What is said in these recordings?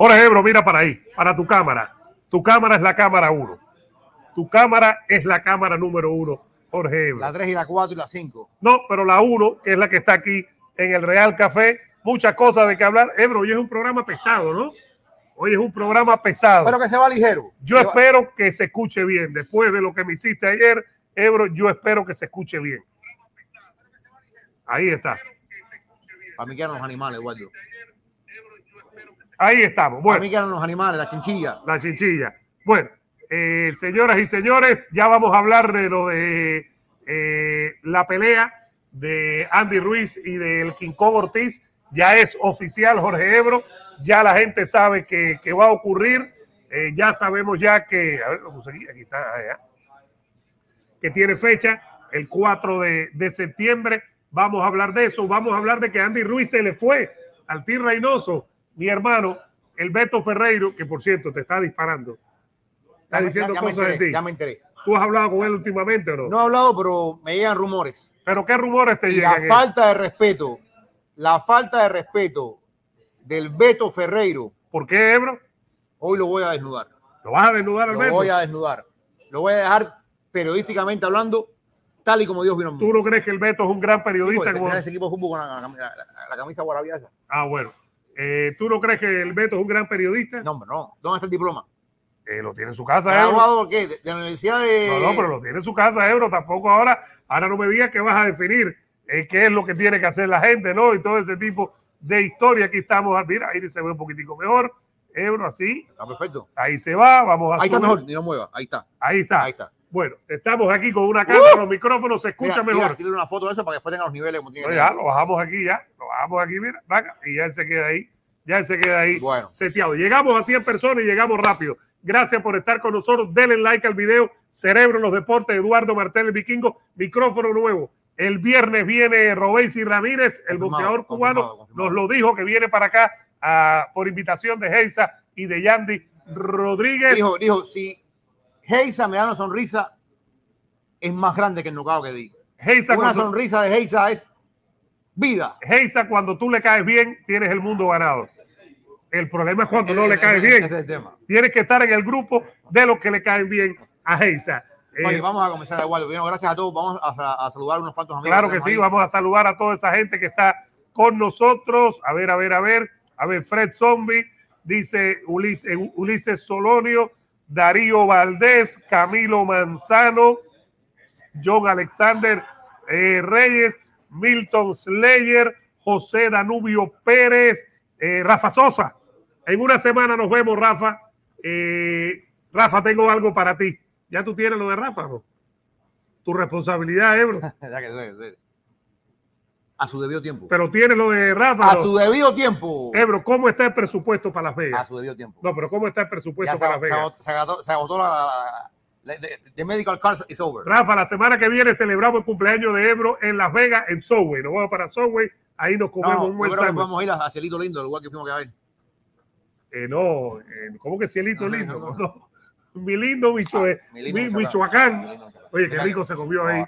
Jorge Ebro, mira para ahí, para tu cámara. Tu cámara es la cámara uno. Tu cámara es la cámara número uno, Jorge Ebro. La 3 y la 4 y la 5. No, pero la uno, que es la que está aquí en el Real Café, muchas cosas de que hablar. Ebro, hoy es un programa pesado, ¿no? Hoy es un programa pesado. Pero que se va ligero. Yo Se va- espero que se escuche bien. Después de lo que me hiciste ayer, Ebro, yo espero que se escuche bien. Ahí está. Para mí que eran los animales, Eduardo. Ahí estamos. Bueno, mí que eran los animales, las chinchillas. la chinchilla. Bueno, eh, señoras y señores, ya vamos a hablar de lo de eh, la pelea de Andy Ruiz y del King Kong Ortiz. Ya es oficial, Jorge Ebro. Ya la gente sabe que, que va a ocurrir. Eh, ya sabemos ya que, a ver, lo conseguí, aquí está, allá, que tiene fecha el 4 de, de septiembre. Vamos a hablar de eso. Vamos a hablar de que Andy Ruiz se le fue al Team Reynoso, mi hermano, el Beto Ferreiro, que por cierto te está disparando. Está Ya diciendo ya- cosas de ti. Ya me enteré. ¿Tú has hablado con él últimamente o no? No he hablado, pero me llegan rumores. ¿Pero qué rumores te Y llegan? la falta de respeto, la falta de respeto del Beto Ferreiro, ¿Por qué, Ebro? hoy lo voy a desnudar. ¿Lo vas a desnudar al Lo Beto? voy a desnudar. Lo voy a dejar periodísticamente hablando, tal y como Dios vino. ¿Tú no crees que el Beto es un gran periodista? Pues, como- mira ese equipo de fútbol con la, la- la- la camisa guarabía esa. Ah, bueno. Eh, ¿Tú no crees que el Beto es un gran periodista? No, hombre, no. ¿Dónde está el diploma? Eh, lo tiene en su casa, Ebro. ¿Graduado qué? ¿De, la Universidad de...? No, no, pero lo tiene en su casa, Ebro. Tampoco ahora, ahora no me digas que vas a definir eh, qué es lo que tiene que hacer la gente, ¿no? Y todo ese tipo de historia. Aquí estamos, ah, mira, ahí se ve un poquitico mejor. Ebro, así, Está perfecto. ahí se va, vamos a Ahí está mejor, ni lo mueva. Ahí está. Ahí está. Ahí está. Bueno, estamos aquí con una cámara, los micrófonos se escuchan Mira, mejor. tírale una foto de eso para que después tenga los niveles como tiene ya, lo bajamos aquí, ya. Lo bajamos aquí, mira, vaca, y ya él se queda ahí. Ya él se queda ahí Bueno. seteado. Llegamos a 100 personas y llegamos rápido. Gracias por estar con nosotros. Denle like al video. Cerebro en los deportes, Eduardo Martel, el vikingo. Micrófono nuevo. El viernes viene Robéis Ramírez, el Confirmado, boxeador cubano. confirmado, confirmado. Nos lo dijo que viene para acá ah, por invitación de Geisa y de Yandy Rodríguez. Dijo, dijo, si Heisa me da una sonrisa, es más grande que el nocao que di. Una cuando, sonrisa de Heisa es vida. Geisa, cuando tú le caes bien, tienes el mundo ganado. El problema es cuando no le caes bien. Ese es el tema. Tienes que estar en el grupo de los que le caen bien a Geisa. Eh, Oye, vamos a comenzar igual. Bueno, gracias a todos. Vamos a, a saludar unos cuantos amigos. claro que sí, ahí. vamos a saludar a toda esa gente que está con nosotros. A ver, a ver, a ver. A ver, Fred Zombie, dice Ulises, Ulises Solonio, Darío Valdés, Camilo Manzano, John Alexander eh, Reyes, Milton Slayer, José Danubio Pérez, eh, Rafa Sosa. En una semana nos vemos, Rafa. Eh, Rafa, tengo algo para ti. ¿Ya tú tienes lo de Rafa, no? Tu responsabilidad, Ebro. Ya que sé, sé. A su debido tiempo. Pero tienes lo de Rafa. A su debido tiempo. Ebro, ¿cómo está el presupuesto para Las A Vegas? su debido tiempo. No, pero ¿cómo está el presupuesto Ya se, para Las Vegas? se agotó- se agotó la, la, the medical card is over. Rafa, la semana que viene celebramos el cumpleaños de Ebro en Las Vegas, en Subway. Nos vamos para Subway, ahí nos comemos No, un buen que sándwich. podemos ir a, a Cielito Lindo, el lugar que fuimos a ver. Eh, no, eh, ¿cómo que cielito No, lindo? no. Mi lindo Michoe- Mi lindo mi- Michoacán. Michoacán. Mi lindo Michoacán. Oye, qué rico se comió ahí.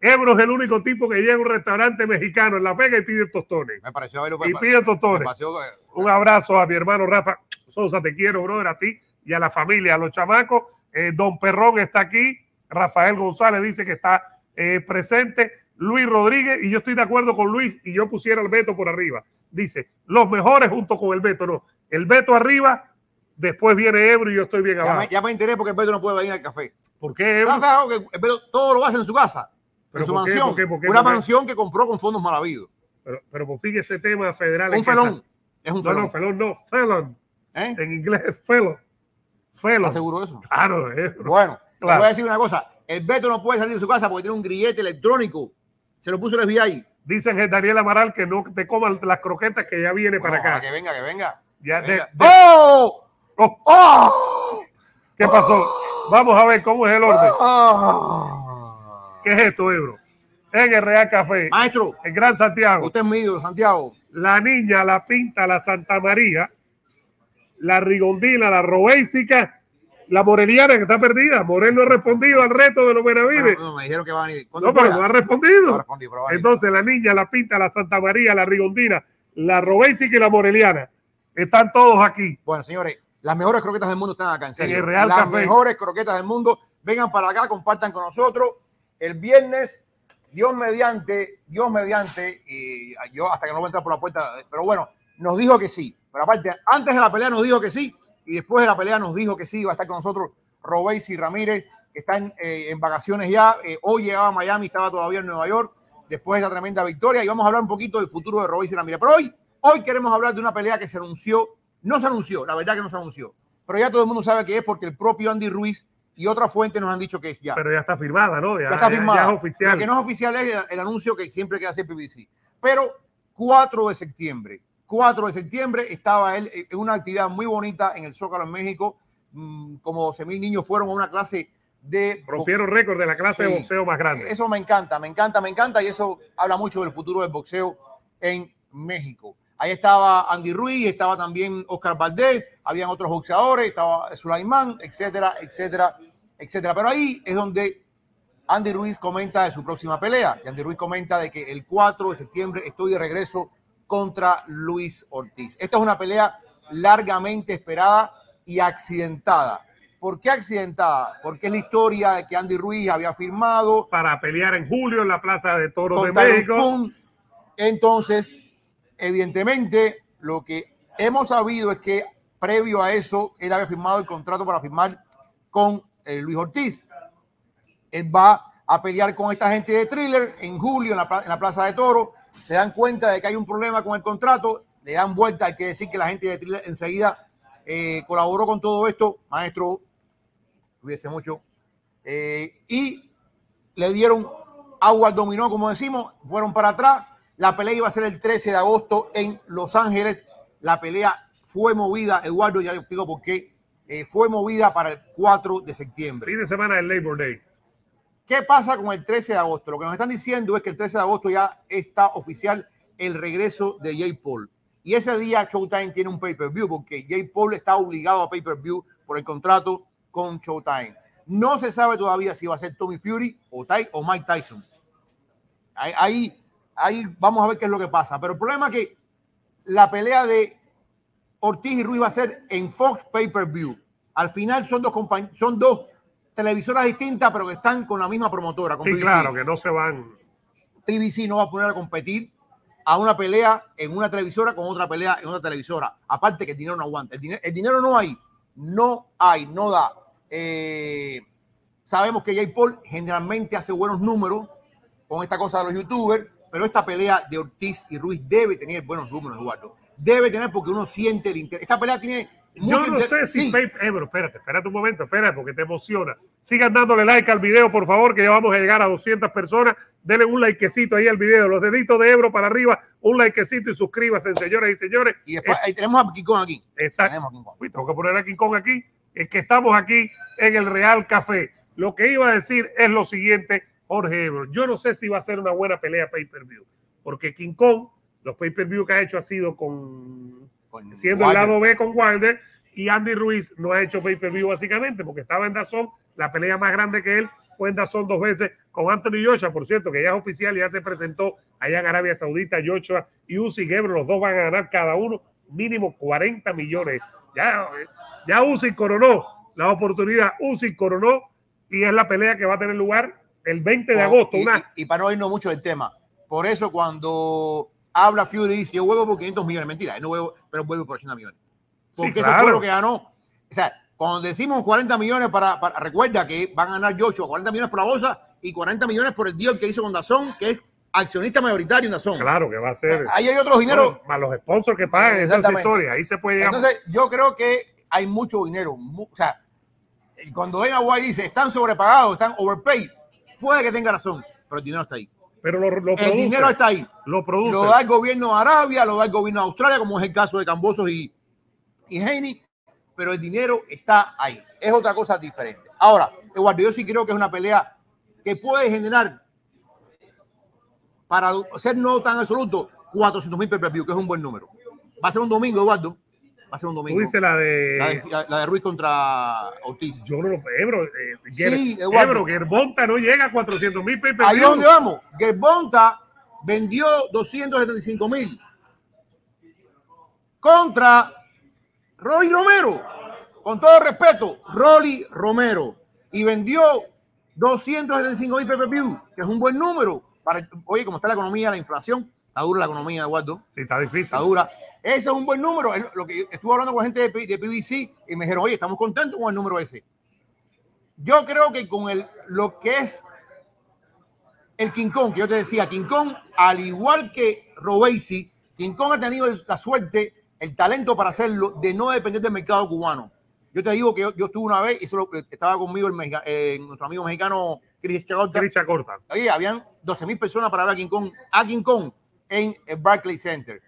Ebro es el único tipo que llega a un restaurante mexicano en Las Vegas y pide tostones. Me pareció verlo. Y pide tostones. pareció, Un abrazo a mi hermano Rafa Sosa, te quiero, brother, a ti y a la familia, a los chamacos. Eh, Don Perrón está aquí, Rafael González dice que está eh, presente, Luis Rodríguez, y yo estoy de acuerdo con Luis, y yo pusiera el Beto por arriba. Dice, los mejores junto con el Beto, no. El Beto arriba, después viene Ebro y yo estoy bien ya, abajo. me, ya me enteré porque el Beto no puede venir al café. ¿Por qué Ebro? ¿Estás fijado que el Beto todo lo hace en su casa? ¿Pero su por qué? mansión. ¿Por qué? ¿Por qué? Una mansión que compró con fondos mal habidos. Pero, pero por fin ese tema federal. ¿en Un felón. Es un No, felón. no, felón no, felon. ¿Eh? En inglés es felon. Felon. ¿Estás seguro eso? Claro, Ebro. Bueno, te Claro. voy a decir una cosa. El Beto no puede salir de su casa porque tiene un grillete electrónico. Se lo puso el FBI. Dicen que Daniel Amaral que no te coman las croquetas que ya viene para acá. Que venga, que venga. Ya de- Venga. de- ¡Oh! oh, ¡Oh! ¿Qué pasó? Vamos a ver cómo es el orden. ¿Qué es esto, Ebro? En el Real Café, Maestro, el Gran Santiago, usted es mío, Santiago. la niña, la pinta, la Santa María, la rigondina, la robésica, la moreliana que está perdida. Morel no ha respondido al reto de los Benavides. Bueno, no, me dijeron que van a. ¿Cuándo No, pero no ha No respondido. respondí, pero va a venir. Entonces, la niña, la pinta, la Santa María, la rigondina, la robésica y la moreliana. Están todos aquí. Bueno, señores, las mejores croquetas del mundo están acá, en serio. el Real las Café. mejores croquetas del mundo. Vengan para acá, compartan con nosotros. El viernes, Dios mediante, Dios mediante, y yo hasta que no voy a entrar por la puerta, pero bueno, nos dijo que sí. Pero aparte, antes de la pelea nos dijo que sí, y después de la pelea nos dijo que sí, iba a estar con nosotros Robéis y Ramírez, que están eh, en vacaciones ya. Eh, hoy llegaba a Miami, estaba todavía en Nueva York, después de esa tremenda victoria, y vamos a hablar un poquito del futuro de Robéis y Ramírez. Pero hoy, hoy queremos hablar de una pelea que se anunció, no se anunció, la verdad que no se anunció, pero ya todo el mundo sabe que es porque el propio Andy Ruiz y otra fuente nos han dicho que es ya. Pero ya está firmada, ¿no? Ya, Ya está firmada. ya es oficial. Lo que no es oficial es el, el anuncio que siempre queda hacer PBC. Pero 4 de septiembre, 4 de septiembre estaba él en una actividad muy bonita en el Zócalo en México. Mm, Como 12 mil niños fueron a una clase de Rompieron récord de la clase Sí. de boxeo más grande. Eso me encanta, me encanta, me encanta y eso habla mucho del futuro del boxeo en México. Ahí estaba Andy Ruiz, estaba también Oscar Valdés, habían otros boxeadores, estaba Sulaimán, etcétera, etcétera, etcétera. Pero ahí es donde Andy Ruiz comenta de su próxima pelea. Y Andy Ruiz comenta de que el 4 de septiembre estoy de regreso contra Luis Ortiz. Esta es una pelea largamente esperada y accidentada. ¿Por qué accidentada? Porque es la historia de que Andy Ruiz había firmado Para pelear en julio en la Plaza de Toros de México. Entonces, evidentemente, lo que hemos sabido es que previo a eso, él había firmado el contrato para firmar con eh, Luis Ortiz. Él va a pelear con esta gente de thriller en julio en la, Plaza de Toro. Se dan cuenta de que hay un problema con el contrato, le dan vuelta. Hay que decir que la gente de thriller enseguida eh, colaboró con todo esto. Maestro, cuídese mucho. Eh, y le dieron agua al dominó, como decimos, fueron para atrás. La pelea iba a ser el 13 de agosto en Los Ángeles. La pelea fue movida, Eduardo, ya te explico por qué, eh, fue movida para el 4 de septiembre. Fin de semana del Labor Day. ¿Qué pasa con el 13 de agosto? Lo que nos están diciendo es que el 13 de agosto ya está oficial el regreso de Jay Paul. Y ese día Showtime tiene un pay-per-view porque Jay Paul está obligado a pay-per-view por el contrato con Showtime. No se sabe todavía si va a ser Tommy Fury o, Ty- o Mike Tyson. Ahí, ahí, ahí vamos a ver qué es lo que pasa. Pero el problema es que la pelea de Ortiz y Ruiz va a ser en Fox Pay-Per-View. Al final son dos, son dos televisoras distintas, pero que están con la misma promotora. Con Sí, claro, que no se van. PBC no va a poner a competir a una pelea en una televisora con otra pelea en otra televisora. Aparte que el dinero no aguanta. El, dinero, el dinero no hay. No hay, no da. Eh, sabemos que Jay Paul generalmente hace buenos números con esta cosa de los youtubers, pero esta pelea de Ortiz y Ruiz debe tener buenos números, Eduardo. Debe tener porque uno siente el interés. Esta pelea tiene mucho Yo no inter- sé si Sí. pay- eh, pero espérate, espérate un momento, espérate, porque te emociona. Sigan dándole like al video, por favor, que ya vamos a llegar a 200 personas. Denle un likecito ahí al video, los deditos de Ebro para arriba, un likecito y suscríbanse, señoras y señores. Y después ahí tenemos a Kikón aquí. Exacto. Tenemos a King Kong. Uy, tengo que poner a King Kong aquí. Es que estamos aquí en el Real Café. Lo que iba a decir es lo siguiente, Jorge Ebro. Yo no sé si va a ser una buena pelea pay-per-view, porque King Kong, los pay-per-view que ha hecho ha sido con Con siendo el Wilder. lado B con Wilder y Andy Ruiz no ha hecho pay-per-view básicamente porque estaba en Dazón, la pelea más grande que él fue en Dazón dos veces con Anthony Joshua, por cierto, que ya es oficial, ya se presentó allá en Arabia Saudita, Joshua y Uzi Gebro, los dos van a ganar cada uno mínimo 40 millones. Ya, ya Uzi coronó la oportunidad, Uzi coronó y es la pelea que va a tener lugar el 20 de agosto, Y, una y- y para no irnos mucho del tema. Por eso cuando habla Fury dice, yo vuelvo por 500 millones. Mentira, él no vuelvo, pero vuelve por 80 millones. Porque eso claro. fue lo que ganó. O sea, cuando decimos 40 millones para, para- recuerda que van a ganar Joshua 40 millones por la bolsa y 40 millones por el deal que hizo con Dazón, que es accionista mayoritario en Dazón. claro que va a ser Ahí hay otros dineros. bueno, más los sponsors que pagan esa Exactamente. historia, ahí se puede llegar Entonces, yo creo que hay mucho dinero. mu- o sea, cuando Dana White dice están sobrepagados, están overpaid, puede que tenga razón, pero el dinero está ahí. pero lo, lo El produce. dinero está ahí. Lo produce. Lo da el gobierno de Arabia, lo da el gobierno de Australia, como es el caso de Cambosos y, y Haney, pero el dinero está ahí. Es otra cosa diferente. Ahora, Eduardo, yo sí creo que es una pelea que puede generar, para ser no tan absoluto, 400 mil que es un buen número. Va a ser un domingo, Eduardo. Va a ser un Tú domingo. dices la de. La de, la- la de Ruiz contra Ortiz. Yo no lo. Ebro, eh, Sí, Ger- Eduardo. Ebro, Gervonta no llega a 400 mil pay Ahí donde vamos. Gerbonta vendió 275 mil contra Rolly Romero, con todo respeto, Rolly Romero, y vendió 275 mil PPV, que es un buen número. Para, oye, como está la economía, la inflación, está dura la economía, Eduardo. Sí, está difícil. Está dura. Ese es un buen número. Es Lo que estuve hablando con gente de, de PBC y me dijeron, oye, estamos contentos con el número ese. Yo creo que con el, lo que es el King Kong, que yo te decía, King Kong, al igual que Robesi, King Kong ha tenido la suerte, el talento para hacerlo, de no depender del mercado cubano. Yo te digo que yo, yo estuve una vez, y eso lo- estaba conmigo el eh, nuestro amigo mexicano Chris Chagota. Cricha corta. Oye, habían 12 mil personas para ver a King Kong, a King Kong en el Barclays Center,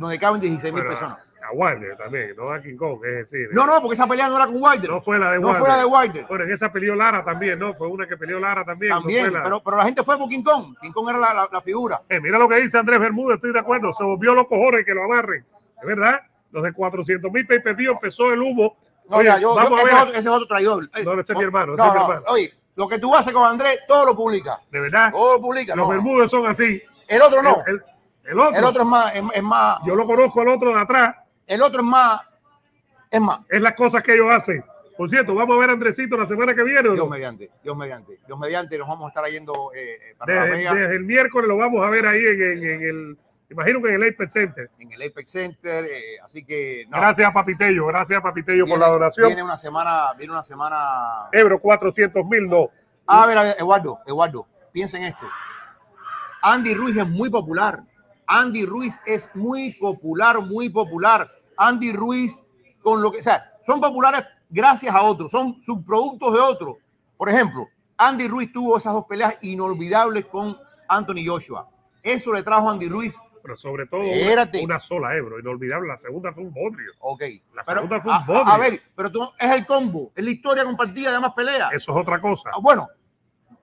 donde caben 16 mil personas. a Wilder también, no a King Kong, es decir. No, no, porque esa pelea no era con Wilder. No fue la de No Wilder. fue la de Wilder. Bueno, en esa peleó Lara también, ¿no? Fue una que peleó Lara también. no También, la- pero, pero la gente fue por King Kong. King Kong era la, la- la figura. Eh, mira lo que dice Andrés Bermúdez, estoy de acuerdo. Se volvió los cojones que lo amarren. Es verdad. Los de 400 mil pay per empezó el humo. No, Oye, mira, yo, vamos yo- a ese, ver. es otro, ese es otro traidor. Eh, No, ese es mi hermano, ese No, es mi no, hermano. oye, lo que tú haces con Andrés, todo lo publica. De verdad. Todo lo publica. Los no. Bermúdez son así. El otro no. El, el- el otro, El otro es más, es, es más, yo lo conozco el otro de atrás. el otro es más, es más. Es las cosas que ellos hacen. Por cierto, vamos a ver a Andresito la semana que viene. ¿o Dios no? mediante, Dios mediante, Dios mediante, nos vamos a estar yendo eh, eh, para la Desde, Vega desde el miércoles lo vamos a ver ahí en, en- en el, imagino que en el Apex Center. en el Apex Center, eh, así que no, Gracias a Papitello, gracias a Papitello por la donación. Viene una semana, viene una semana. Ebro 400 mil, no. A ver, a ver, Eduardo, Eduardo, piensa en esto. Andy Ruiz es muy popular. Andy Ruiz es muy popular, muy popular. Andy Ruiz, con lo que, o sea, son populares gracias a otros, son subproductos de otros. Por ejemplo, Andy Ruiz tuvo esas dos peleas inolvidables con Anthony Joshua. Eso le trajo a Andy Ruiz. Pero sobre todo Espérate. una, sola Ebro, inolvidable. La segunda fue un bodrio. Ok. La Pero, segunda fue un bodrio. a, a ver, pero tú, es el combo, es la historia compartida de más peleas. Eso es otra cosa. Ah, Bueno,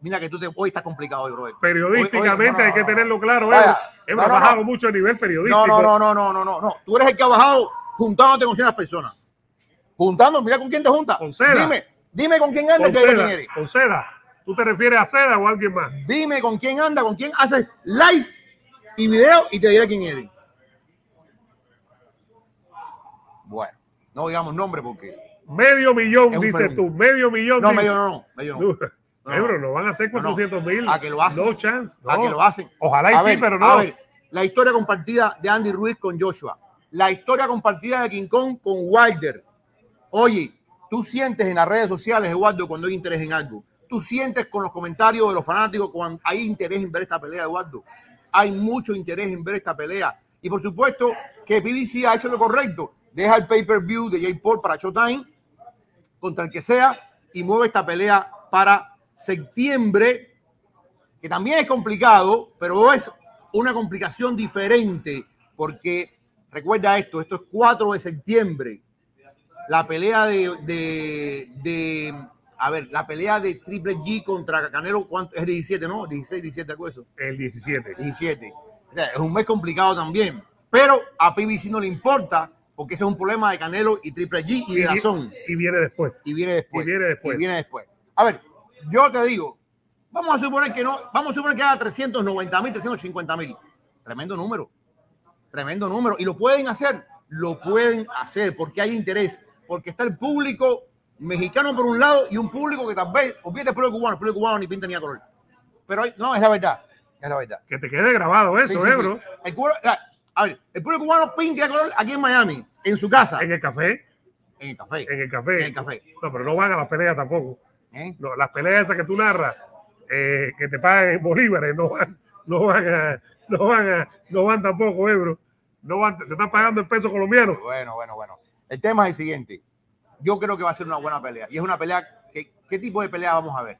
mira que tú te, hoy está complicado hoy, brother. Periodísticamente no, hay que no, tenerlo claro. Vaya, ha bajado mucho a nivel periodístico. No, no, no, no, no, no, no. Tú eres el que ha bajado juntándote con ciertas personas. Juntando, mira con quién te juntas. Con Seda. Dime, dime con quién andas Con y te diré quién seda, eres. con seda. ¿Tú te refieres a seda o a alguien más? Dime con quién anda, con quién haces live y video y te diré quién eres. Bueno, no digamos nombre porque. Medio millón, dices tú. Medio millón. No, medio no, no, medio no. No, No. Ebro, no van a ser No, no. 400 mil. A que lo hacen. No chance. A no. que lo hacen. Ojalá y A sí, ver, pero a no. ver, la historia compartida de Andy Ruiz con Joshua. La historia compartida de King Kong con Wilder. Oye, tú sientes en las redes sociales, Eduardo, cuando hay interés en algo. Tú sientes con los comentarios de los fanáticos cuando hay interés en ver esta pelea, Eduardo. Hay mucho interés en ver esta pelea. Y por supuesto que BBC ha hecho lo correcto. Deja el pay-per-view de Jay Paul para Showtime contra el que sea y mueve esta pelea para septiembre, que también es complicado, pero es una complicación diferente, porque recuerda esto, esto es 4 de septiembre, la pelea de, de, de- a ver, la pelea de Triple G contra Canelo, ¿cuánto? Es 17, ¿no? 16, 17, ¿de acuerdo? El 17. 17. O sea, es un mes complicado también, pero a PBC no le importa, porque ese es un problema de Canelo y Triple G y de Dazón y viene después. y viene después. Y viene después. Y viene después. A ver, yo te digo, vamos a suponer que no, vamos a suponer que haga 390 mil, 350 mil. Tremendo número. Tremendo número. Y lo pueden hacer, lo pueden hacer porque hay interés, porque está el público mexicano por un lado y un público que tal vez, olvídate el público cubano, el público cubano ni pinta ni a color. Pero no, es la verdad, es la verdad. Que te quede grabado eso, Sí, sí. El cubano- a a ver, el público cubano pinta y a color aquí en Miami, en su casa, En el café. en el café. En el café. En el café. No, pero no van a las peleas tampoco. ¿Eh? No, las peleas esas que tú narras, eh, que te pagan en bolívares, no van, no van a, no van a, no van tampoco, Ebro. No van, te están pagando en pesos colombianos. Bueno, bueno, bueno. El tema es el siguiente. Yo creo que va a ser una buena pelea. Y es una pelea que, ¿qué tipo de pelea vamos a ver?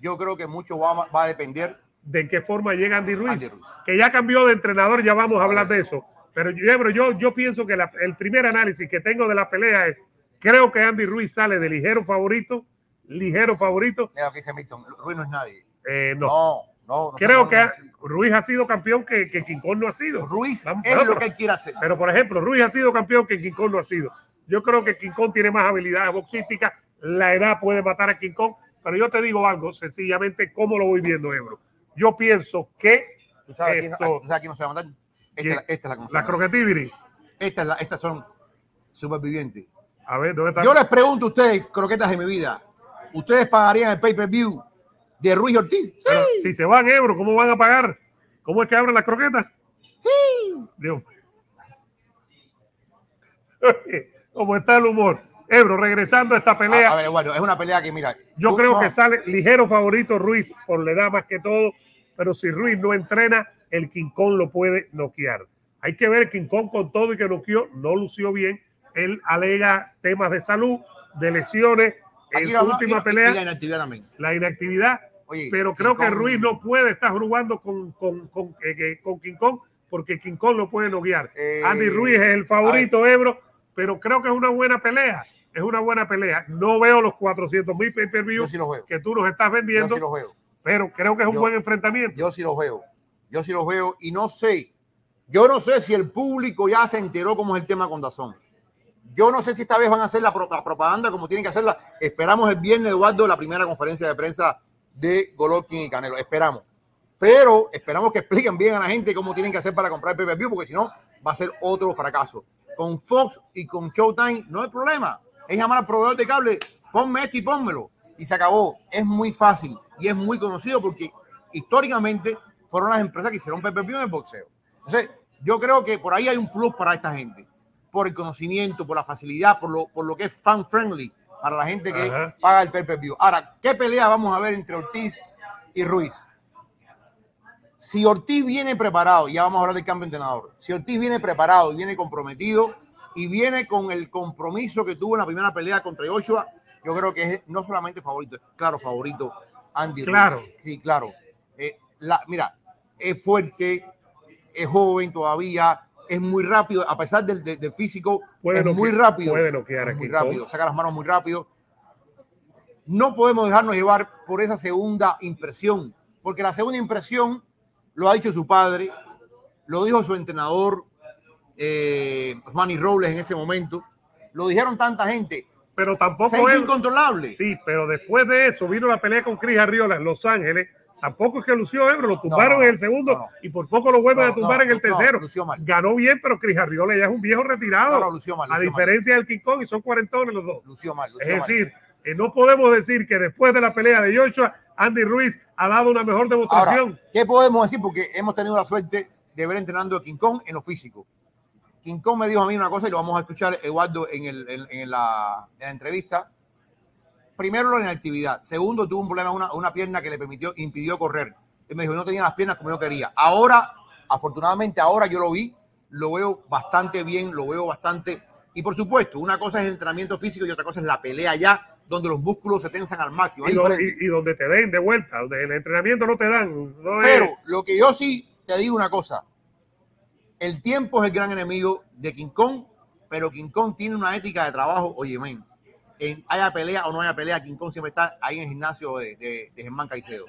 Yo creo que mucho va, a- va a depender de qué forma llega Andy Ruiz, Andy Ruiz. que ya cambió de entrenador, ya vamos a hablar de eso. Pero yo, yo, yo pienso que la- el primer análisis que tengo de la pelea es, creo que Andy Ruiz sale de ligero favorito, ligero favorito. Mira lo que dice Milton. Ruiz no es nadie. Eh, no. No, no. no creo que. Ruiz ha sido campeón que, que King Kong no ha sido. Ruiz Vamos, es pero- lo que él quiere hacer. Pero, por ejemplo, Ruiz ha sido campeón que King Kong no ha sido. Yo creo que King Kong tiene más habilidades boxísticas. La edad puede matar a King Kong. Pero yo te digo algo, sencillamente, ¿cómo lo voy viendo, Ebro? Yo pienso que ¿Tú sabes, quién, esto- tú sabes quién nos va a mandar? Esta, ¿Quién? es la- esta es la la mandar. croquetivity, Esta es la- Estas son supervivientes. A ver, ¿dónde está? Yo les pregunto a ustedes, croquetas de mi vida, ¿ustedes pagarían el pay-per-view de Ruiz Ortiz? Sí, Pero si se van euros, ¿cómo van a pagar? ¿Cómo es que abren las croquetas? sí. Dios. ¿Cómo está el humor? Ebro, regresando a esta pelea, A, ver, bueno, es una pelea que, mira. yo tú- creo no, que sale ligero favorito Ruiz por la edad más que todo, pero si Ruiz no entrena, el King Kong lo puede noquear. Hay que ver King Kong con todo y que noqueó, no lució bien. Él alega temas de salud, de lesiones. En su última y- pelea, y la inactividad también. la inactividad, Oye, pero creo que Kong- Ruiz no puede estar jugando con, con, con, eh, que- con King Kong porque King Kong lo puede noquear. Eh, Andy Ruiz es el favorito, Ebro, pero creo que es una buena pelea. Es una buena pelea. No veo los 400 mil pay per Yo view sí que tú nos estás Yo vendiendo, sí los veo. pero creo que es un Yo- buen enfrentamiento. Yo sí los veo. Yo sí los veo y no sé. Yo no sé si el público ya se enteró cómo es el tema con Dazón. Yo no sé si esta vez van a hacer la, pro- la propaganda como tienen que hacerla. Esperamos el viernes, Eduardo, la primera conferencia de prensa de Golovkin y Canelo. Esperamos. Pero esperamos que expliquen bien a la gente cómo tienen que hacer para comprar el pay-per-view, porque si no, va a ser otro fracaso. Con Fox y con Showtime no hay problema. Es llamar al proveedor de cable, ponme esto y pónmelo. Y se acabó. Es muy fácil y es muy conocido porque históricamente fueron las empresas que hicieron pay-per-view en el boxeo. Entonces, yo creo que por ahí hay un plus para esta gente. Por el conocimiento, por la facilidad, por lo, por lo que es fan friendly para la gente que Ajá. paga el pay-per-view. Ahora, ¿qué pelea vamos a ver entre Ortiz y Ruiz? Si Ortiz viene preparado, ya vamos a hablar del cambio de entrenador. Si Ortiz viene preparado y viene comprometido y viene con el compromiso que tuvo en la primera pelea contra Joshua, yo creo que es no solamente favorito, claro favorito Andy Ruiz. Claro. Sí, claro. Eh, la, mira, es fuerte, es joven todavía, es muy rápido, a pesar del, del- del físico, Puede es muy rápido. puede es muy rápido, saca las manos muy rápido. No podemos dejarnos llevar por esa segunda impresión, porque la segunda impresión lo ha dicho su padre, lo dijo su entrenador, eh, Manny Robles en ese momento, lo dijeron tanta gente. Pero tampoco es. incontrolable. Sí, pero después de eso vino la pelea con Chris Arriola en Los Ángeles. Tampoco es que lució Ebro, lo tumbaron no, en el segundo no, y por poco lo vuelven a tumbar en el tercero. Ganó bien, pero Chris Arriola ya es un viejo retirado. Lució a mal. diferencia del King Kong y son cuarentones los dos. Lució mal, lució Es decir, eh, no podemos decir que después de la pelea de Joshua, Andy Ruiz ha dado una mejor Ahora, demostración. ¿qué podemos decir? Porque hemos tenido la suerte de ver entrenando a King Kong en lo físico. King Kong me dijo a mí una cosa y lo vamos a escuchar, Eduardo, en, el- en- en la, en la entrevista. Primero, la inactividad. Segundo, tuvo un problema, una, una pierna que le permitió, impidió correr. Él me dijo, no tenía las piernas como yo quería. Ahora, afortunadamente, ahora yo lo vi, lo veo bastante bien, lo veo bastante. Y por supuesto, una cosa es el entrenamiento físico y otra cosa es la pelea ya, donde los músculos se tensan al máximo. Y, donde te den de vuelta, donde en el entrenamiento no te dan. no es- Pero lo que yo sí te digo una cosa, el tiempo es el gran enemigo de King Kong, pero King Kong tiene una ética de trabajo, oye, men, en haya pelea o no haya pelea, King Kong siempre está ahí en el gimnasio de, de, Germán Caicedo.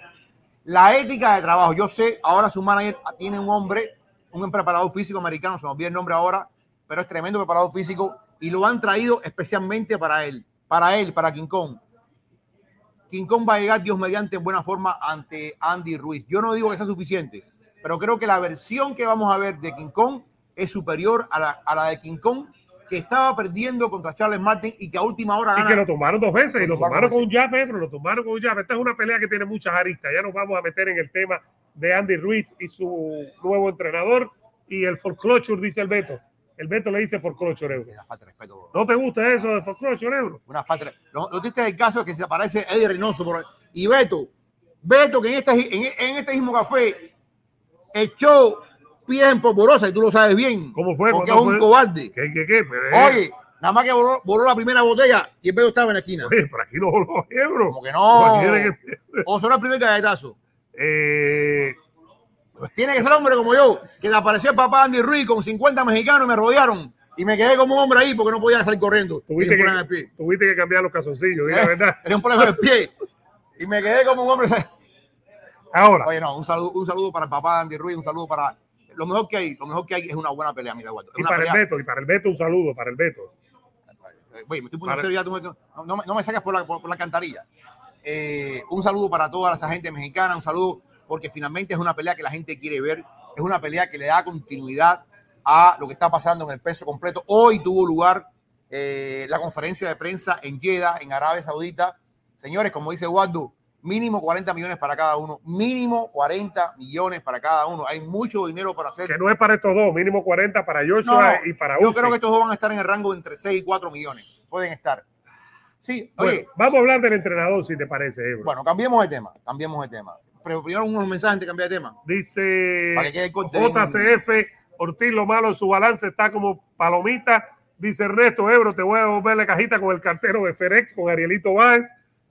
La ética de trabajo, yo sé, ahora su manager tiene un hombre, un preparador físico americano, se me olvida el nombre ahora, pero es tremendo preparador físico y lo han traído especialmente para él, para él, para King Kong. King Kong va a llegar, Dios mediante, en buena forma ante Andy Ruiz. Yo no digo que sea suficiente, pero creo que la versión que vamos a ver de King Kong es superior a la de King Kong que estaba perdiendo contra Charles Martin y que a última hora Y gana. que lo tomaron dos veces y Lo tomaron con un jab, pero lo tomaron con un jab. Esta es una pelea que tiene muchas aristas. Ya nos vamos a meter en el tema de Andy Ruiz y su nuevo entrenador y el foreclosure, dice el Beto. El Beto le dice foreclosure, Ebro. Una falta de respeto, bro. ¿No te gusta eso de foreclosure, Ebro? Una falta de- Lo, lo triste del caso es que se aparece Eddie Reynoso por y Beto. Beto, que en este, en, en este mismo café echó pies en polvorosa y tú lo sabes bien. ¿Cómo fue? Porque es ¿Cuándo un fue? cobarde. ¿Qué, qué, qué? Pero, eh, Oye, nada más que voló, voló la primera botella y el Beto estaba en la esquina. oye, por aquí no voló, Ebro. Como que no. Que- O será el primer galletazo. eh, Tiene que ser hombre como yo, que apareció el papá Andy Ruiz con 50 mexicanos y me rodearon. Y me quedé como un hombre ahí porque no podía salir corriendo. tuviste, que, pie. tuviste que cambiar los calzoncillos, di la Eh, verdad. Tenía un problema en el pie. Y me quedé como un hombre. Ahora, Oye, no, un saludo, un saludo para el papá de Andy Ruiz, un saludo para. Lo mejor que hay, lo mejor que hay es una buena pelea, mira, Eduardo. Y para el Beto, y para el Beto un saludo, para el Beto. Oye, me estoy poniendo Para- serio ya, tú me- no, no me- sacas por la, por, por la cantarilla. Eh, un saludo para toda esa gente mexicana, un saludo porque finalmente es una pelea que la gente quiere ver, es una pelea que le da continuidad a lo que está pasando en el peso completo. Hoy tuvo lugar eh, la conferencia de prensa en Jeddah, en Arabia Saudita. Señores, como dice Eduardo, mínimo 40 millones para cada uno, mínimo 40 millones para cada uno. Hay mucho dinero para hacer. Que no es para estos dos, mínimo 40 para Joshua No, y para Yo Uzi. creo que estos dos van a estar en el rango entre 6 y 4 millones. Pueden estar. Sí, Bueno, oye, vamos a hablar del entrenador, si te parece, Ebro. bueno, cambiemos de tema, cambiemos de tema. Pero primero unos mensajes antes de cambiar de tema. Dice Para que. JCF, Ortiz, lo malo de su balance está como palomita. Dice Ernesto Ebro, te voy a devolver la cajita con el cartero de Ferex, con Arielito Báez.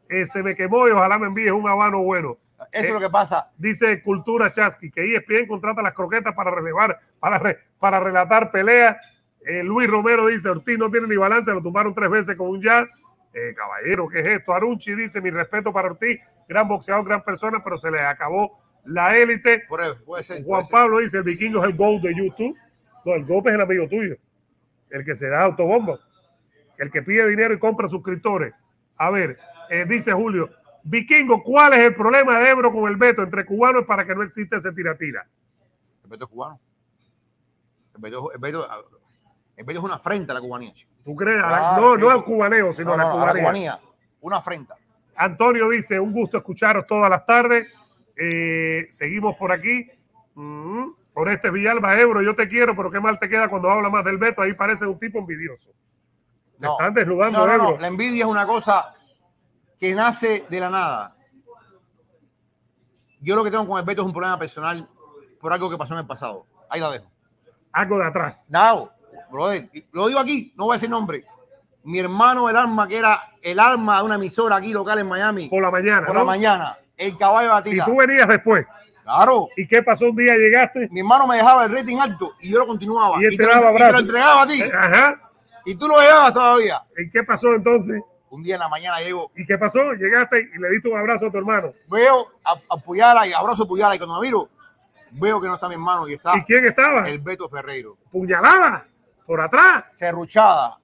Eh, se me quemó y ojalá me envíes un habano bueno. Eso Eh, es lo que pasa. Dice Cultura Chasqui, que ESPN contrata las croquetas para relevar, para, re- para relatar peleas. Eh, Luis Romero dice, Ortiz no tiene ni balance, lo tumbaron tres veces con un. Eh, caballero, ¿qué es esto? Arunchi dice, mi respeto para Ortiz, gran boxeador, gran persona, pero se le acabó la élite. Puede ser. Juan puede ser. Pablo dice, el vikingo es el GOAT de YouTube. No, el GOAT es el amigo tuyo. El que se da autobomba. El que pide dinero y compra suscriptores. A ver, eh, dice Julio, vikingo, ¿cuál es el problema de Ebro con el veto entre cubanos para que no exista ese tira-tira? El Beto es cubano. El Beto, el Beto es una afrenta a la cubanía. ¿Tú crees? La- Ah, no, sí. no al cubaneo, sino No, a la no, a la cubanía. cubanía. Una afrenta. Antonio dice, un gusto escucharos todas las tardes. Eh, seguimos por aquí. Mm, Oreste Villalba, Ebro, yo te quiero, pero qué mal te queda cuando habla más del veto. Ahí parece un tipo envidioso. No. están desnudando, No, no, no. Ebro. La envidia es una cosa que nace de la nada. Yo lo que tengo con el Beto es un problema personal por algo que pasó en el pasado. Ahí la dejo. Algo de atrás. No, brother, lo digo aquí, no voy a decir nombre. Mi hermano el alma, que era el alma de una emisora aquí local en Miami, Por la mañana. por ¿no? la mañana, el caballo de Y batida. tú venías después. Claro, ¿Y qué pasó? Un día llegaste. mi hermano me dejaba el rating alto y yo lo continuaba. Y él te te, lo, daba y te lo entregaba a ti. Ajá. Y tú lo llevabas todavía. ¿Y qué pasó entonces? Un día en la mañana llego, ¿Y qué pasó? Llegaste y le diste un abrazo a tu hermano. veo a, a Puyala y abrazo a Puyala y cuando me miro, veo que no está mi hermano y está ¿Y quién estaba? el Beto Ferreiro. Puñalada. Por atrás. Serruchada.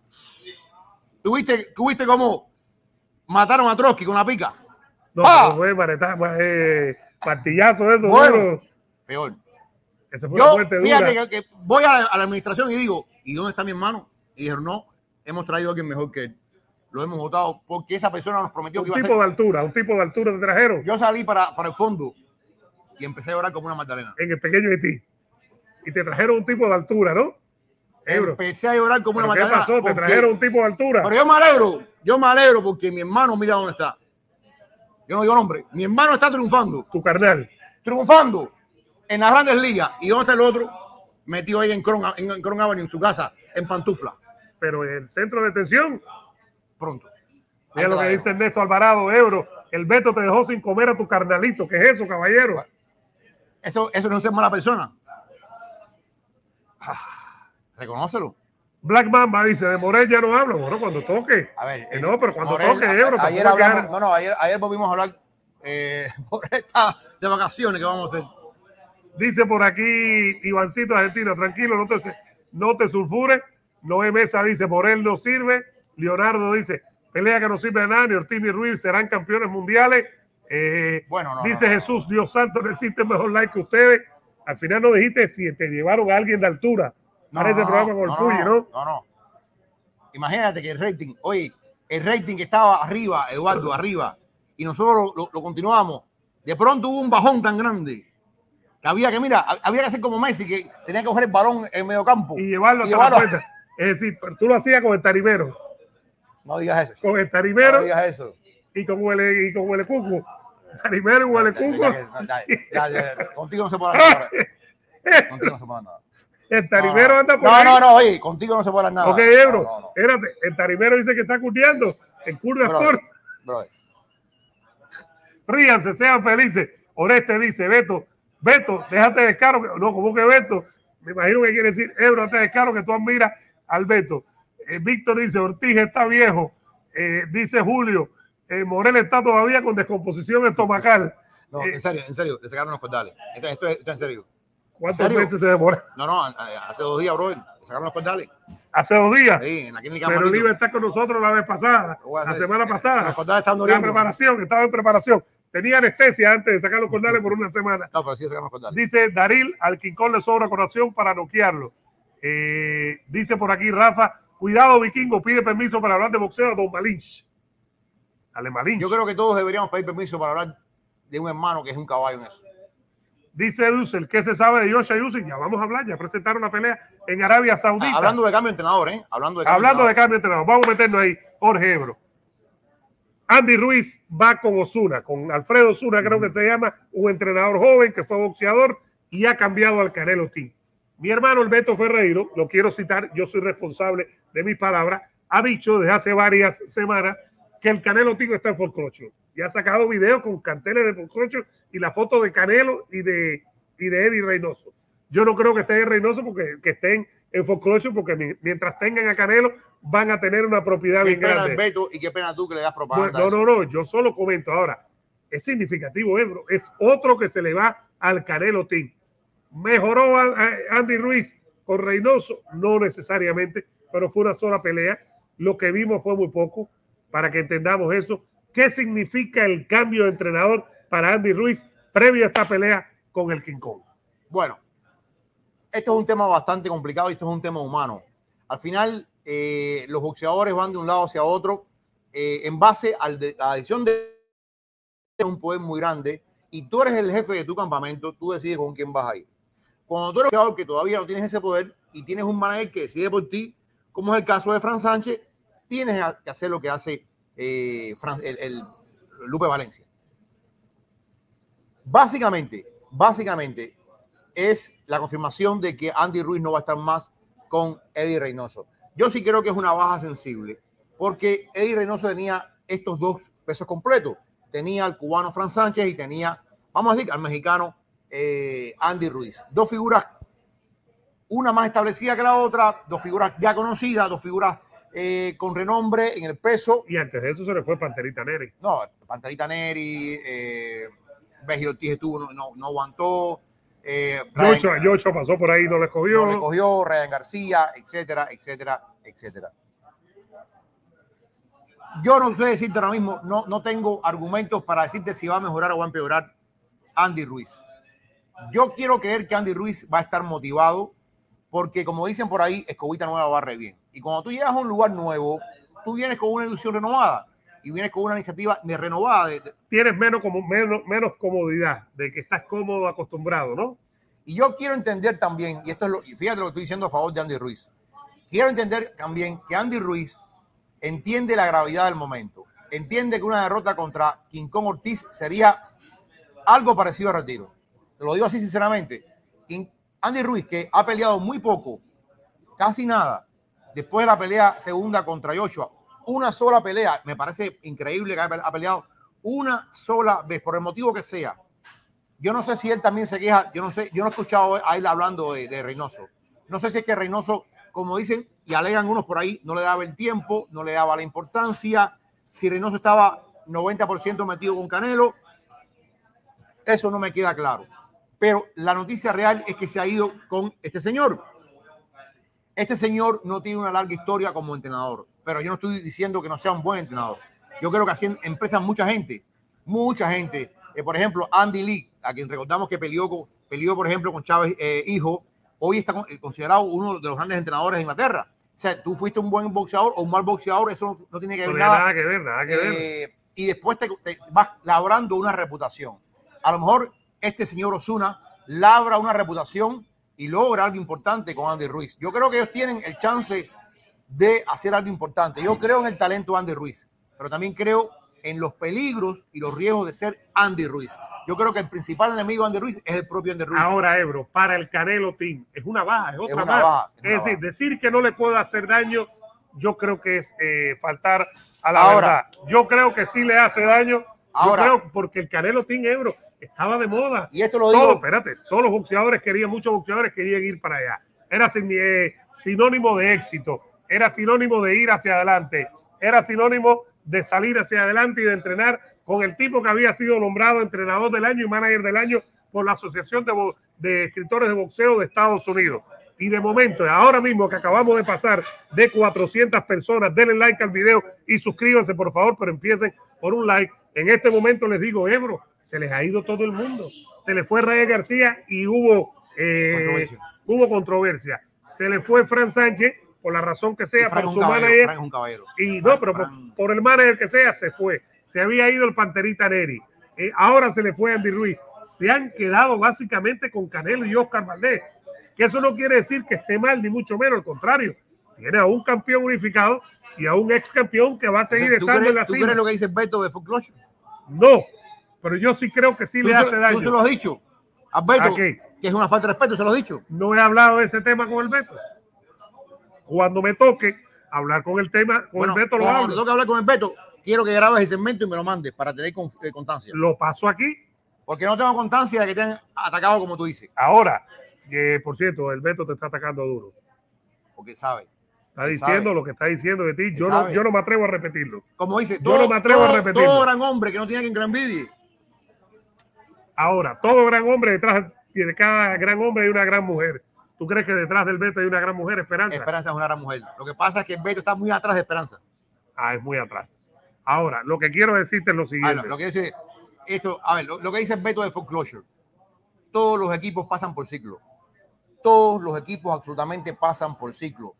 ¿Tuviste, ¿Tuviste cómo mataron a Trotsky con la pica? No, ¡Ah! fue mareta- eh, martillazo eso. Bueno. duro. Peor. Esa fue Yo, fíjate dura. que, que voy a la, a la administración y digo, ¿y dónde está mi hermano? Y dijeron, no, hemos traído a alguien mejor que él. Lo hemos votado porque esa persona nos prometió que Un iba a tipo ser. de altura, un tipo de altura te trajeron Yo salí para, para el fondo y empecé a llorar como una magdalena. en el pequeño Haití. Y te trajeron un tipo de altura, ¿no? Ebro. Empecé a llorar como una ¿Pero ¿Qué magdalena. pasó? Te trajeron un tipo de altura. Pero yo me alegro, yo me alegro porque mi hermano mira dónde está. Yo no digo nombre. Mi hermano está triunfando, Tu carnal. triunfando en las grandes ligas. ¿Y dónde está el otro? Metido ahí en Cron, en, en Cron Avenue, en su casa, en pantufla. Pero en el centro de detención, Pronto. mira lo que dice Ernesto Alvarado, Ebro. El Beto te dejó sin comer a tu carnalito. ¿Qué es eso, caballero? Eso, eso no es ser mala persona. Ah, Reconócelo. Black Mamba dice, de Morel ya no hablo. Bueno, cuando toque. A ver. Eh, no, pero cuando Morel, toque, a- Ebro, Ayer hablamos, no, no, ayer, ayer volvimos a hablar eh, por esta de vacaciones que vamos a hacer. Dice por aquí Ivancito Argentino, tranquilo, no te, no te sulfures. Noé Mesa dice, Morel no sirve. Leonardo dice, pelea que no sirve de nada, ni Ortiz ni Ruiz serán campeones mundiales. Eh, Bueno, no. dice no, no. Jesús, Dios santo, no existe mejor like que ustedes. Al final no dijiste si te llevaron a alguien de altura. No, Para ese programa con el no, Puyi, no, ¿no? No. Imagínate que el rating, oye, el rating que estaba arriba, Eduardo, arriba, y nosotros lo, lo- lo continuamos. De pronto hubo un bajón tan grande que había que, mira, hab- había que hacer como Messi, que tenía que coger el balón en medio campo. Y llevarlo Y hasta la llevarlo- puerta. Es decir, tú lo hacías con el tarimero. No digas eso. Con el No tarimero digas eso. y con huele, y con huele cuco. Tarimero y huele ya, Contigo no se puede hablar nada. Contigo no se puede hablar nada. El tarimero anda por No, ahí. no, no, oye, contigo no se puede hablar nada. Ok, Ebro, No, no, no. espérate, el tarimero dice que está curtiendo en Curda Sport. Ríanse, sean felices. Oreste dice, Beto, Beto, déjate de caro. No, como que Beto? Me imagino que quiere decir, Ebro, déjate de caro que tú admiras al Beto. Eh, Víctor dice, Ortiz está viejo. Eh, dice Julio, eh, Morel está todavía con descomposición estomacal. No, en serio, en serio, le sacaron los cordales. Esto, esto es- esto es en serio. ¿Cuántos ¿En meses se demora? No, no, hace dos días, brother, le sacaron los cordales. Hace dos días. Sí, en la clínica Pero él iba a estar con nosotros la vez pasada, la semana pasada. Los cordales estaban La doliendo. preparación, estaba en preparación. Tenía anestesia antes de sacar los cordales por una semana. No, pero sí sacaron los cordales. Dice Daril, al Quincón le sobra corazón para noquearlo. Eh, dice por aquí Rafa, Cuidado, vikingo, pide permiso para hablar de boxeo a Don Malinch. Dale, Malinch. Yo creo que todos deberíamos pedir permiso para hablar de un hermano que es un caballo en eso. Dice Dussel, ¿qué se sabe de Joshua Usyk? Ya vamos a hablar, ya presentaron la pelea en Arabia Saudita. Hablando de cambio de entrenador, ¿eh? Hablando de cambio Hablando de cambio de entrenador, vamos a meternos ahí. Jorge Ebro. Andy Ruiz va con Osuna, con Alfredo Osuna, creo que se llama, un entrenador joven que fue boxeador y ha cambiado al Canelo Team. Mi hermano el Beto Ferreiro, lo quiero citar, yo soy responsable de mis palabras, ha dicho desde hace varias semanas que el Canelo Team está en Folcrocho. Y ha sacado videos con carteles de Folcrocho y la foto de Canelo y de, y de Eddie Reynoso. Yo no creo que estén en Reynoso porque que estén en Folcrocho porque mi- mientras tengan a Canelo van a tener una propiedad Qué bien pena grande. y qué pena tú que le das propaganda. no, no, no, yo solo comento ahora. Es significativo, Ebro. Es otro que se le va al Canelo Team. ¿Mejoró Andy Ruiz con Reynoso? No necesariamente, pero fue una sola pelea. Lo que vimos fue muy poco para que entendamos eso. ¿Qué significa el cambio de entrenador para Andy Ruiz previo a esta pelea con el King Kong? Bueno, esto es un tema bastante complicado y esto es un tema humano. Al final, eh, los boxeadores van de un lado hacia otro eh, en base a la decisión de un poder muy grande y tú eres el jefe de tu campamento, tú decides con quién vas a ir. Cuando tú eres boxeador que todavía no tienes ese poder y tienes un manager que decide por ti, como es el caso de Fran Sánchez, tienes que hacer lo que hace eh, Fran- el, el Lupe Valencia. Básicamente, básicamente, es la confirmación de que Andy Ruiz no va a estar más con Eddie Reynoso. Yo sí creo que es una baja sensible, porque Eddie Reynoso tenía estos dos pesos completos. Tenía al cubano Fran Sánchez y tenía, vamos a decir, al mexicano eh, Andy Ruiz. Dos figuras, una más establecida que la otra, dos figuras ya conocidas, dos figuras eh, con renombre en el peso. Y antes de eso se le fue Panterita Neri. No, Panterita Neri, eh, Beji Ortiz estuvo, no, no, no aguantó. Eh, Ryan- Yocho, Yocho pasó por ahí, no le escogió. no le cogió, Ryan García, etcétera, etcétera, etcétera. Yo no sé decirte ahora mismo, no, no tengo argumentos para decirte si va a mejorar o va a empeorar Andy Ruiz. Yo quiero creer que Andy Ruiz va a estar motivado porque, como dicen por ahí, escobita nueva barre bien. Y cuando tú llegas a un lugar nuevo, tú vienes con una ilusión renovada y vienes con una iniciativa de renovada. de- de- Tienes menos, como, menos, menos comodidad, de que estás cómodo, acostumbrado, ¿no? Y yo quiero entender también, y esto es lo, y fíjate lo que estoy diciendo a favor de Andy Ruiz. Quiero entender también que Andy Ruiz entiende la gravedad del momento. Entiende que una derrota contra King Kong Ortiz sería algo parecido a retiro. Te lo digo así sinceramente. Andy Ruiz, que ha peleado muy poco, casi nada, después de la pelea segunda contra Joshua, una sola pelea, me parece increíble que ha peleado una sola vez, por el motivo que sea. Yo no sé si él también se queja, yo no sé, yo no he escuchado a él hablando de, de Reynoso. No sé si es que Reynoso, como dicen y alegan unos por ahí, no le daba el tiempo, no le daba la importancia. Si Reynoso estaba 90% metido con Canelo, eso no me queda claro. Pero la noticia real es que se ha ido con este señor. Este señor no tiene una larga historia como entrenador, pero yo no estoy diciendo que no sea un buen entrenador. Yo creo que así empresas mucha gente, mucha gente. Eh, por ejemplo, Andy Lee, a quien recordamos que peleó, con, peleó por ejemplo, con Chávez eh, Hijo, hoy está eh, considerado uno de los grandes entrenadores de Inglaterra. O sea, tú fuiste un buen boxeador o un mal boxeador, eso no, no tiene que No ver tiene nada. nada que ver, nada que ver. Eh, y después te, te vas labrando una reputación. A lo mejor este señor Osuna labra una reputación y logra algo importante con Andy Ruiz. Yo creo que ellos tienen el chance de hacer algo importante. Yo creo en el talento de Andy Ruiz, pero también creo en los peligros y los riesgos de ser Andy Ruiz. Yo creo que el principal enemigo de Andy Ruiz es el propio Andy Ruiz. Ahora, Ebro, para el Canelo Team, es una baja, es otra más. baja, es es decir, decir que no le puede hacer daño, yo creo que es eh, faltar a la Ahora. verdad. Yo creo que sí le hace daño. Ahora. yo creo porque el Canelo Team, Ebro, estaba de moda. y esto lo digo, espérate, todos los boxeadores querían, muchos boxeadores querían ir para allá. Era sin- eh, sinónimo de éxito, era sinónimo de ir hacia adelante, era sinónimo de salir hacia adelante y de entrenar con el tipo que había sido nombrado entrenador del año y manager del año por la Asociación de, de Escritores de Boxeo de Estados Unidos. Y de momento, ahora mismo que acabamos de pasar de 400 personas, denle like al video y suscríbanse por favor, pero empiecen por un like. En este momento les digo, Ebro, se les ha ido todo el mundo. Se le fue Reyes García y hubo, eh, Controversia. hubo controversia. Se le fue Fran Sánchez por la razón que sea, por su manager. Y Frank- no, pero por, por el manager que sea, se fue. Se había ido el Panterita Neri. Eh, ahora se le fue Andy Ruiz. Se han quedado básicamente con Canelo y Oscar Valdés. Que eso no quiere decir que esté mal, ni mucho menos, al contrario. Tiene a un campeón unificado y a un ex campeón que va a seguir ¿Tú estando crees, en la tú cima. crees lo que dice Beto de? No, pero yo sí creo que sí ¿Tú le hace ¿Tú se daño. lo has dicho? ¿A Beto? ¿A? Que es una falta de respeto, se lo has dicho. No he hablado de ese tema con el Beto. Cuando me toque hablar con el tema, con Bueno, el Beto lo cuando hablo. toque hablar con el Beto, quiero que grabes el segmento y me lo mandes para tener eh, constancia. Lo paso aquí. Porque no tengo constancia de que te han atacado como tú dices. Ahora, eh, por cierto, el Beto te está atacando duro. Porque sabe. Está diciendo lo que está diciendo de ti. Yo no, sabe. yo no me atrevo a repetirlo. Como dice, Yo todo, no me atrevo a repetirlo. todo gran hombre que no tiene que lo envidie. Ahora, todo gran hombre detrás de cada gran hombre hay una gran mujer. ¿Tú crees que detrás del Beto hay una gran mujer, Esperanza? Esperanza es una gran mujer. Lo que pasa es que el Beto está muy atrás de Esperanza. Ah, es muy atrás. Ahora, lo que quiero decirte es lo Ah, siguiente. lo que dice esto, a ver, lo, lo que dice el Beto de Foreclosure. Todos los equipos pasan por ciclo. Todos los equipos absolutamente pasan por ciclo.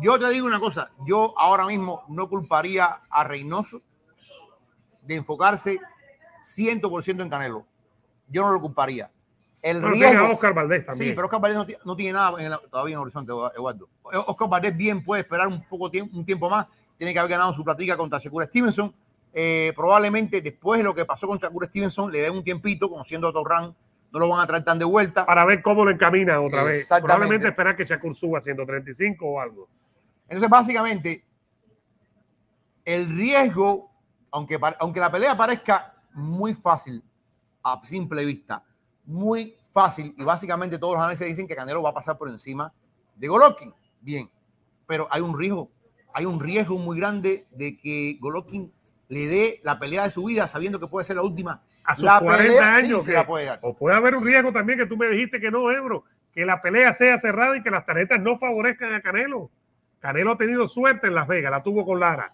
Yo te digo una cosa, yo ahora mismo no culparía a Reynoso de enfocarse 100% en Canelo. Yo no lo culparía. El a riesgo, Oscar Valdés también. Sí, pero Oscar Valdés no, ti- no tiene nada en la- todavía en el horizonte, Eduardo. Oscar Valdés bien puede esperar un poco tiempo, un tiempo más. Tiene que haber ganado su platica contra Shakur Stevenson. Eh, probablemente después de lo que pasó con Shakur Stevenson, le den un tiempito, conociendo a Torran, no lo van a traer tan de vuelta. Para ver cómo lo encamina otra vez. Probablemente esperar que Shakur suba a 135 o algo. Entonces, básicamente, el riesgo, aunque, aunque la pelea parezca muy fácil a simple vista, muy fácil, y básicamente todos los análisis dicen que Canelo va a pasar por encima de Golovkin. Bien, pero hay un riesgo, hay un riesgo muy grande de que Golovkin le dé la pelea de su vida sabiendo que puede ser la última. A sus La 40 pelea, sí, años. se que- la puede dar. O puede haber un riesgo también que tú me dijiste que no, Ebro, que la pelea sea cerrada y que las tarjetas no favorezcan a Canelo. Canelo ha tenido suerte en Las Vegas, la tuvo con Lara,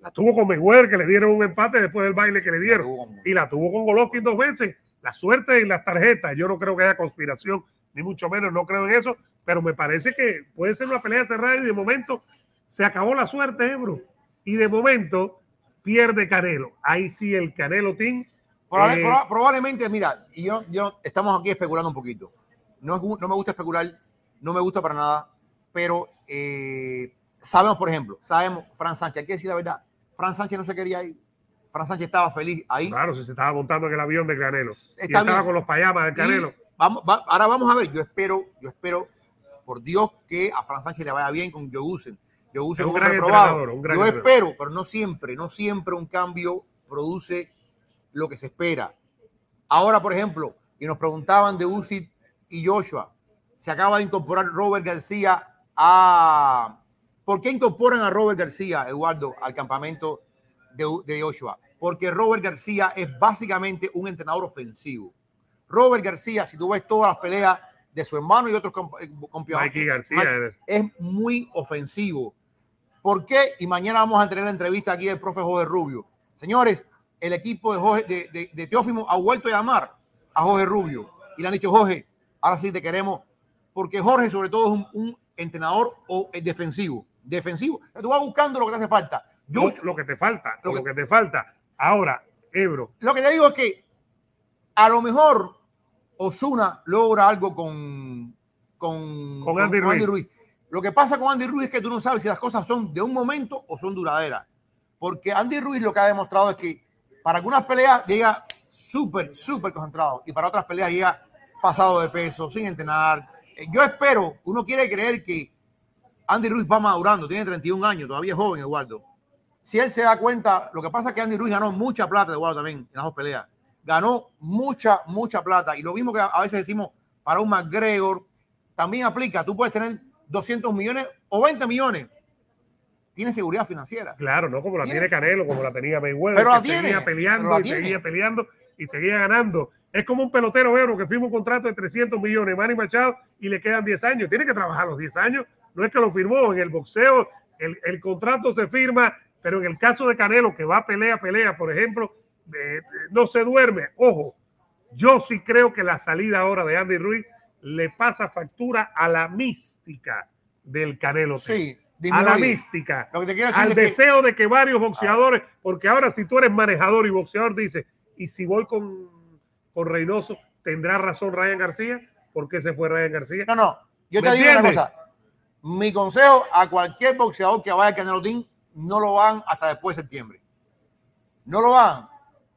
la tuvo con Mayweather, que le dieron un empate después del baile que le dieron, y la tuvo con Golovkin dos veces. La suerte en las tarjetas, yo no creo que haya conspiración, ni mucho menos, no creo en eso, pero me parece que puede ser una pelea cerrada y de momento se acabó la suerte, Ebro, y de momento pierde Canelo. Ahí sí el Canelo Team. Eh, proba- probablemente, mira, y yo, yo estamos aquí especulando un poquito. No, es no me gusta especular, no me gusta para nada, pero eh, sabemos, por ejemplo, sabemos, Fran Sánchez, hay que decir la verdad, Fran Sánchez no se quería ir, Fran Sánchez estaba feliz ahí. Claro, si se estaba montando en el avión de Canelo. y Está estaba con los payamas de Canelo. Vamos, va- ahora vamos a ver, yo espero, yo espero, por Dios, que a Fran Sánchez le vaya bien con Joe Gusen. Joe Gusen Es un un gran entrenador, un gran Yo entrenador. espero, pero no siempre, no siempre un cambio produce lo que se espera. Ahora, por ejemplo, y nos preguntaban de Usyk y Joshua, se acaba de incorporar Robert García a... ¿Por qué incorporan a Robert García, Eduardo, al campamento de, de Joshua? Porque Robert García es básicamente un entrenador ofensivo. Robert García, si tú ves todas las peleas de su hermano y otros eh, campeones, es muy ofensivo. ¿Por qué? Y mañana vamos a tener la entrevista aquí del profe Jorge Rubio. Señores, el equipo de, Jorge- de, de- de Teófimo ha vuelto a llamar a Jorge Rubio y le han dicho, Jorge, ahora sí te queremos, porque Jorge sobre todo es un, un entrenador o, eh, defensivo. Defensivo. O sea, Tú vas buscando lo que te hace falta. Yo, lo, lo que te falta, Lo lo, que- que te falta. Ahora, Ebro, lo que te digo es que a lo mejor Osuna logra algo con, con, Con Andy Ruiz. Lo que pasa con Andy Ruiz es que tú no sabes si las cosas son de un momento o son duraderas. Porque Andy Ruiz lo que ha demostrado es que para algunas peleas llega súper, súper concentrado y para otras peleas llega pasado de peso, sin entrenar. Yo espero, uno quiere creer que Andy Ruiz va madurando, tiene 31 años, todavía es joven, Eduardo. Si él se da cuenta, lo que pasa es que Andy Ruiz ganó mucha plata, Eduardo, también en las dos peleas. Ganó mucha, mucha plata. Y lo mismo que a veces decimos para un McGregor, también aplica. Tú puedes tener 200 millones o 20 millones. Tiene seguridad financiera. claro, no como la Tiene. tiene Canelo, como la tenía Mayweather, Pero la que tiene, seguía peleando la y tiene. seguía peleando y seguía ganando. Es como un pelotero, Ebro, que firma un contrato de 300 millones, Manny Machado, y le quedan 10 años. Tiene que trabajar los 10 años. No es que lo firmó en el boxeo, el, el contrato se firma, pero en el caso de Canelo, que va a pelea, pelea, por ejemplo, eh, eh, no se duerme. Ojo, yo sí creo que la salida ahora de Andy Ruiz le pasa factura a la mística del Canelo. Sí, a la mística, Lo que te quiero decir al que- deseo de que varios boxeadores, porque ahora si tú eres manejador y boxeador, dices, y si voy con, con Reynoso, ¿tendrá razón Ryan García? ¿Por qué se fue Ryan García? No, no. Yo ¿Me te digo una cosa. Mi consejo a cualquier boxeador que vaya al Canelo Team, no lo van hasta después de septiembre. No lo van.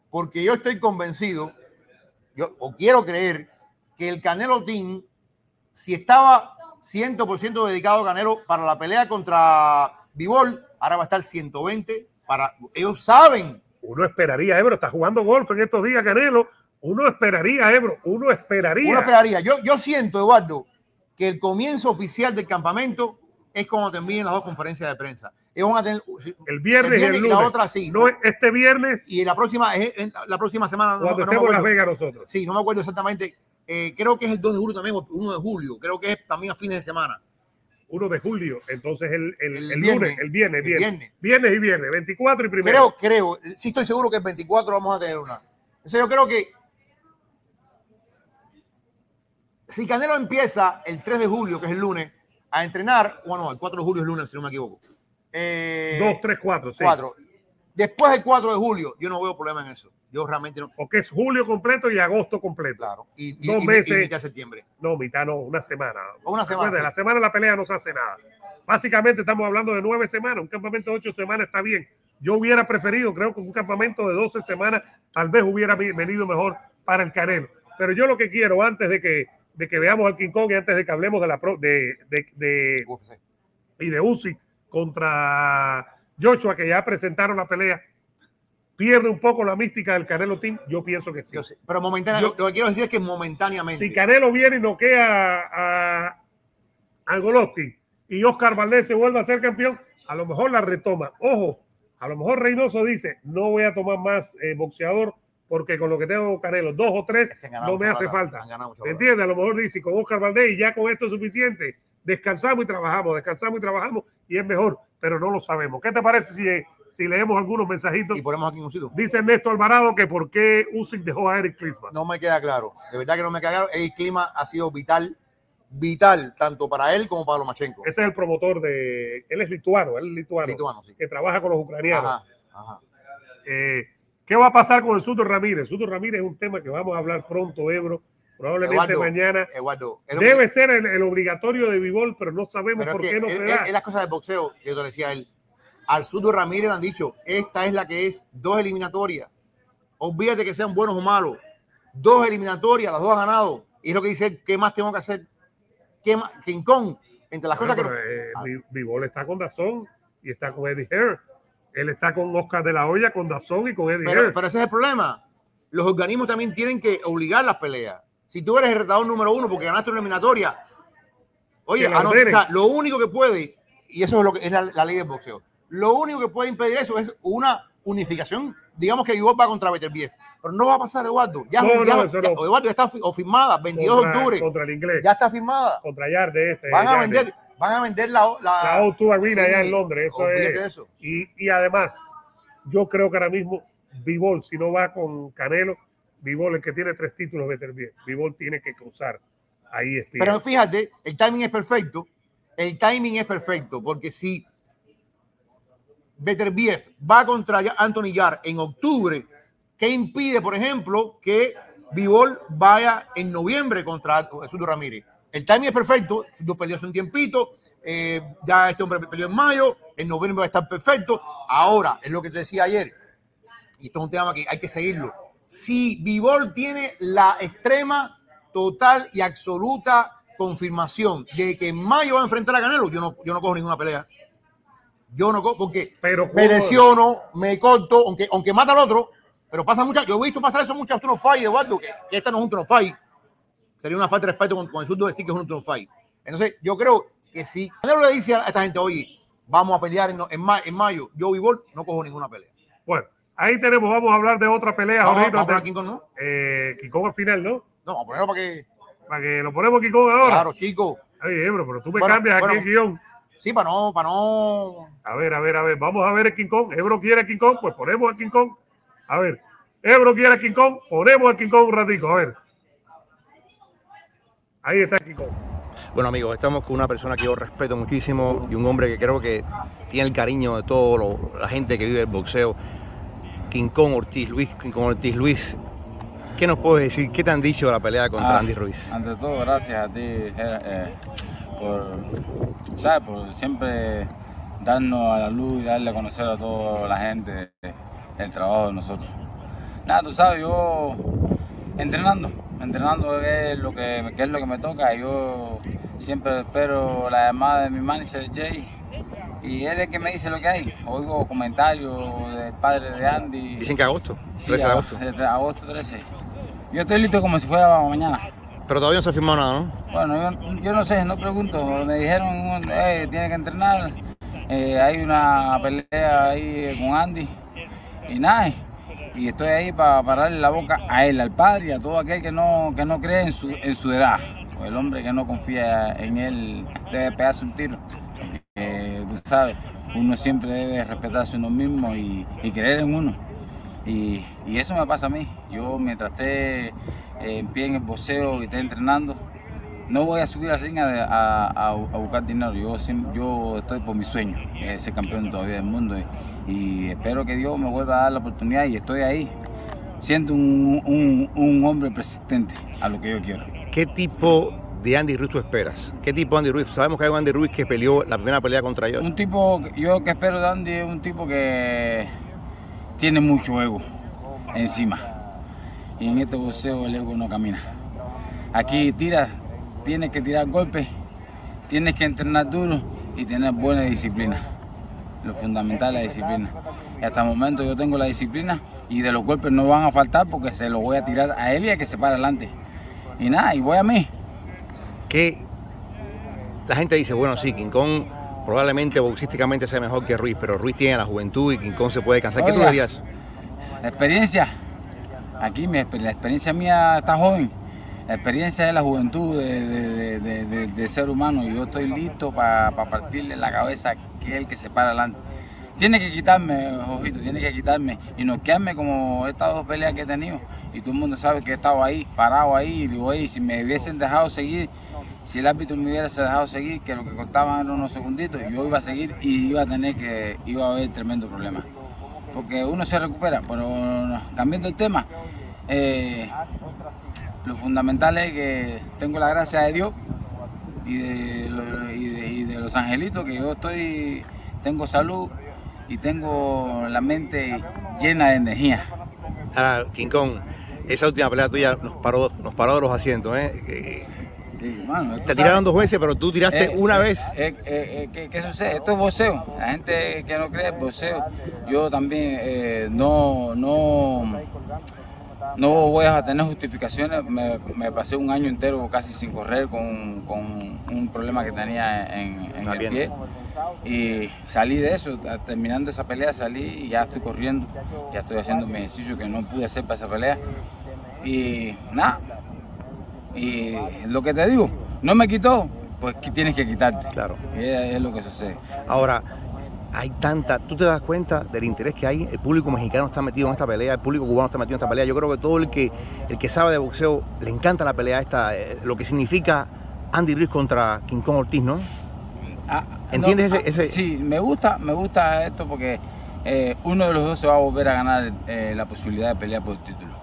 Porque yo estoy convencido, yo o quiero creer, que el Canelo Team, si estaba 100% dedicado a Canelo para la pelea contra Bivol, ahora va a estar 120 para... Ellos saben Uno esperaría, Ebro, está jugando golf en estos días, Canelo. Uno esperaría, Ebro, uno esperaría. Uno esperaría. Yo, yo siento, Eduardo, que el comienzo oficial del campamento es cuando terminen las dos conferencias de prensa. Van a tener, el viernes, y el y lunes. la otra sí. No, este viernes, Y la próxima, la próxima semana, no, cuando no estemos en Las. Vegas nosotros. Sí, no me acuerdo exactamente. Eh, creo que es el 2 de julio también, o 1 de julio. Creo que es también a fines de semana. 1 de julio, entonces el, el, El el viernes. lunes, el viernes, El viernes, viernes. viernes y viernes, 24 y primero. Creo, creo, sí estoy seguro que el 24 vamos a tener una. Entonces yo creo que si Canelo empieza el 3 de julio, que es el lunes, a entrenar, bueno, el 4 de julio es lunes, si no me equivoco. Eh, 2, 3, 4, sí. 4. Después del 4 de julio, yo no veo problema en eso. Yo realmente no. Porque es julio completo y agosto completo. Claro. Y, Dos y- y meses. mitad de septiembre. No, mitad no, una semana. O una semana, Recuerda, sí. La semana de la pelea no se hace nada. Básicamente estamos hablando de nueve semanas. Un campamento de ocho semanas está bien. Yo hubiera preferido, creo que un campamento de 12 semamas tal vez hubiera venido mejor para el Canelo. Pero yo lo que quiero, antes de que, de que veamos al King Kong y antes de que hablemos de la pro- de, de, y de Uzi contra Joshua, que ya presentaron la pelea, pierde un poco la mística del Canelo Team. Yo pienso que sí. Sé, Pero momentáneamente, lo que quiero decir es que momentáneamente. Si Canelo viene y noquea a, a, a Golovkin y Oscar Valdés se vuelve a ser campeón, a lo mejor la retoma. Ojo, a lo mejor Reynoso dice, no voy a tomar más eh, boxeador porque con lo que tengo Canelo, dos o tres, Es que no me hace falta. ¿Me entiendes? A lo mejor dice, con Oscar Valdés y ya con esto es suficiente. Descansamos y trabajamos, descansamos y trabajamos y es mejor, pero no lo sabemos. ¿Qué te parece si, si leemos algunos mensajitos? Y ponemos aquí un sitio. Dice Ernesto Alvarado que por qué Usyk dejó a Eric Klinsmann. No me queda claro. De verdad que no me queda claro. El clima ha sido vital, vital, tanto para él como para Lomachenko. Ese es el promotor de. Él es lituano, él es lituano, Lituano, sí. que trabaja con los ucranianos. Ajá, ajá. Eh, ¿Qué va a pasar con el Suto Ramírez? Suto Ramírez es un tema que vamos a hablar pronto, Ebro. Probablemente Eduardo, mañana. Eduardo, que- Debe ser el, el obligatorio de Bivol, pero no sabemos pero por qué no es, se es- da. es las cosas del boxeo que yo te decía él. Al Sudo Ramírez le han dicho, esta es la que es dos eliminatorias. Olvídate que sean buenos o malos. Dos eliminatorias, las dos han ganado. Y es lo que dice él, ¿qué más tengo que hacer? ¿Qué más? King Kong, entre las Bueno, cosas que... no- eh, Vi- Bivol está con Dazón y está con Eddie Hare. Él está con Oscar de la Hoya, con Dazón y con Eddie Pero, pero ese es el problema. Los organismos también tienen que obligar las peleas. Si tú eres el retador número uno porque ganaste una eliminatoria, oye, no, o sea, lo único que puede, y eso es lo que es la, la ley del boxeo, lo único que puede impedir eso es una unificación. Digamos que Ivor va contra Beterbiev, pero no va a pasar, Eduardo. Ya, No, ya- no. Eduardo ya está o firmada, 22 de octubre, contra el inglés. ya está firmada. Contra Yarde este. Van a vender, van a vender la, la, la O2 Arena sí, allá en Londres. Eso es. de eso. Y, y además, yo creo que ahora mismo Bivol, si no va con Canelo, Bivol, el que tiene tres títulos, Beterbiev, Bivol tiene que cruzar ahí. es Pero fíjate, el timing es perfecto. El timing es perfecto, porque si Beterbiev va contra Anthony Yar en octubre, ¿qué impide, por ejemplo, que Bivol vaya en noviembre contra Sudo Ramírez? El timing es perfecto, Sudo peleó hace un tiempito, eh, ya este hombre peleó en mayo, en noviembre va a estar perfecto. Ahora, es lo que te decía ayer, y esto es un tema que hay que seguirlo. Si Bivol tiene la extrema, total y absoluta confirmación de que en mayo va a enfrentar a Canelo, yo no, yo no cojo ninguna pelea. Yo no cojo, porque Pero me lesiono, me corto, aunque, aunque mata al otro, pero pasa muchas, yo he visto pasar eso muchas turno fight, Eduardo, que, que esta no es un turno fight. Sería una falta de respeto con, con el surdo decir que es un fight. Entonces, yo creo que si Canelo le dice a esta gente, oye, vamos a pelear en, en, ma- en mayo, yo Bivol no cojo ninguna pelea. Bueno, ahí tenemos, vamos a hablar de otra pelea. Vamos, ahorita, vamos a King Kong, ¿no? eh, King Kong al final, ¿no? No, vamos a ponerlo para que. Para que lo ponemos King Kong ahora. Claro, chico. Ay, Ebro, pero tú me Bueno, cambias aquí el guion. Sí, para no, para no. A ver, a ver, a ver. Vamos a ver el King Kong. Ebro quiere a King Kong, pues ponemos a King Kong. A ver. Ebro quiere a King Kong, ponemos a King Kong un ratico. A ver. Ahí está King Kong. Bueno amigos, estamos con una persona que yo respeto muchísimo y un hombre que creo que tiene el cariño de toda la gente que vive el boxeo. King Kong Ortiz Luis, King Kong Ortiz Luis, ¿qué nos puedes decir? ¿Qué te han dicho de la pelea contra Ah, Andy Ruiz? Ante todo, gracias a ti, eh, por, ¿sabes? por siempre darnos a la luz y darle a conocer a toda la gente el trabajo de nosotros. Nada, tú sabes, yo entrenando, entrenando es lo que, que es lo que me toca. Yo siempre espero la llamada de mi manager Jay y él es el que me dice lo que hay. Oigo comentarios del padre de Andy. Dicen que agosto, Sí, 13 de agosto. agosto 13. Yo estoy listo como si fuera mañana. Pero todavía no se ha firmado nada, ¿no? Bueno, yo, yo no sé, no pregunto. Me dijeron, eh, tiene que entrenar. eh, hay una pelea ahí con Andy. Y nada, y estoy ahí para pararle la boca a él, al padre y a todo aquel que no, que no cree en su, en su edad. El hombre que no confía en él debe pegarse un tiro. Eh, tú sabes, uno siempre debe respetarse uno mismo y, creer en uno. Y, y eso me pasa a mí. Yo mientras esté eh, en pie en el boxeo y esté entrenando, no voy a subir al ring a, a- a- a buscar dinero. Yo, yo estoy por mi sueño, es ser campeón todavía del mundo. Y, y espero que Dios me vuelva a dar la oportunidad y estoy ahí, siendo un, un- un hombre persistente a lo que yo quiero. ¿Qué tipo de Andy Ruiz tú esperas? ¿Qué tipo de Andy Ruiz? Sabemos que hay un Andy Ruiz que peleó la primera pelea contra yo. Un tipo, yo que espero de Andy es un tipo que tiene mucho ego encima. Y en este boxeo el ego no camina. Aquí tira, tienes que tirar golpes, tienes que entrenar duro y tener buena disciplina. Lo fundamental es la disciplina. Y hasta el momento yo tengo la disciplina y de los golpes no van a faltar porque se los voy a tirar a él y a que se para adelante. Y nada, y voy a mí. que la gente dice, bueno, sí, King Kong probablemente boxísticamente sea mejor que Ruiz, pero Ruiz tiene la juventud y King Kong se puede cansar. ¿Qué tú Oiga. dirías? La experiencia, aquí mi la experiencia mía está joven. La experiencia es la juventud de, de- de- de- de ser humano yo estoy listo para partirle la cabeza a aquel que se para adelante. Tiene que quitarme, ojito, tiene que quitarme y noquearme como estas dos peleas que he tenido. Y todo el mundo sabe que he estado ahí, parado ahí, y digo, "Ey, si me hubiesen dejado seguir, si el árbitro me hubiese dejado seguir, que lo que contaban eran unos segunditos, yo iba a seguir y iba a tener que, iba a haber tremendo problema porque uno se recupera, pero cambiando el tema, eh, lo fundamental es que tengo la gracia de Dios y de, lo- y de- y de los angelitos, que yo estoy, tengo salud y tengo la mente llena de energía. Ahora, King Kong, esa última pelea tuya nos paró, nos paró de los asientos. ¿eh? Eh, Sí, mano, tú Te sabes. tiraron dos veces, pero tú tiraste Eh, una eh, vez. eh, ¿qué, qué sucede? Esto es boxeo. La gente que no cree es boxeo. Yo también no, no, no voy a tener justificaciones. Me, me pasé un año entero casi sin correr con, con un problema que tenía en, el pie. Y salí de eso, terminando esa pelea salí y ya estoy corriendo, ya estoy haciendo mi ejercicio que no pude hacer para esa pelea. Y nada, y lo que te digo, no me quitó, pues tienes que quitarte. Claro. Y es, es lo que sucede. Ahora, hay tanta, tú te das cuenta del interés que hay, el público mexicano está metido en esta pelea, el público cubano está metido en esta pelea. Yo creo que todo el que, el que sabe de boxeo le encanta la pelea esta, eh, lo que significa Andy Ruiz contra King Kong Ortiz, ¿no? Ah, ¿Entiendes no, ese- ese- Sí, me gusta, me gusta esto porque eh, uno de los dos se va a volver a ganar eh, la posibilidad de pelear por el título.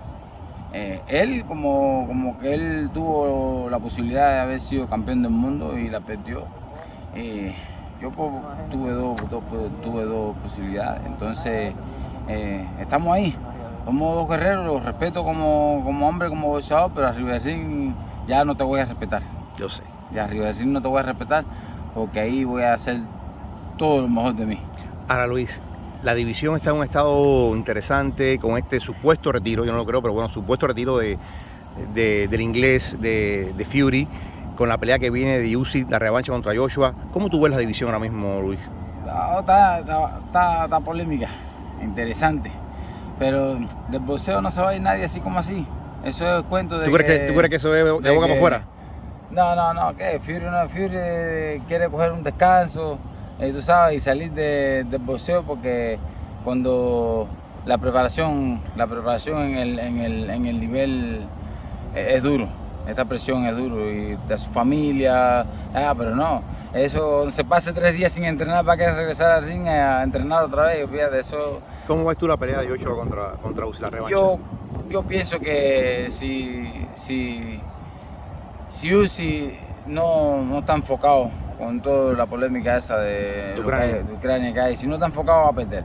Él, como, como que él tuvo la posibilidad de haber sido campeón del mundo y la perdió. Eh, yo tuve dos, dos- tuve dos posibilidades, entonces eh, estamos ahí. Somos dos guerreros, los respeto como, como hombre, como boxeador, pero arriba del ring ya no te voy a respetar. Yo sé. Y arriba del ring no te voy a respetar porque ahí voy a hacer todo lo mejor de mí. Ahora Luis, la división está en un estado interesante con este supuesto retiro, yo no lo creo, pero bueno, supuesto retiro de, de- del inglés de, de Fury con la pelea que viene de Usyk, la revancha contra Joshua. ¿Cómo tú ves la división ahora mismo, Luis? No, está, está, está- está polémica, interesante. Pero del boxeo no se va a ir nadie así como así. Eso es cuento de ¿Tú crees que, tú crees que eso es de, de boca que- para afuera? No, no, no, que Fury, no, Fury quiere coger un descanso, eh, tú sabes, y salir de- del boxeo porque cuando la preparación, la preparación en el, en el, en el nivel eh, es duro. Esta presión es duro y de su familia, ah, pero no, eso se pase tres días sin entrenar para que regresar al ring a entrenar otra vez, de eso. ¿Cómo ves tú la pelea de Joshua contra, contra Uzi, la revancha? Yo, yo pienso que si, si, si Uzi no, no está enfocado con toda la polémica esa de, Ucrania. de Ucrania que hay, si no está enfocado va a perder.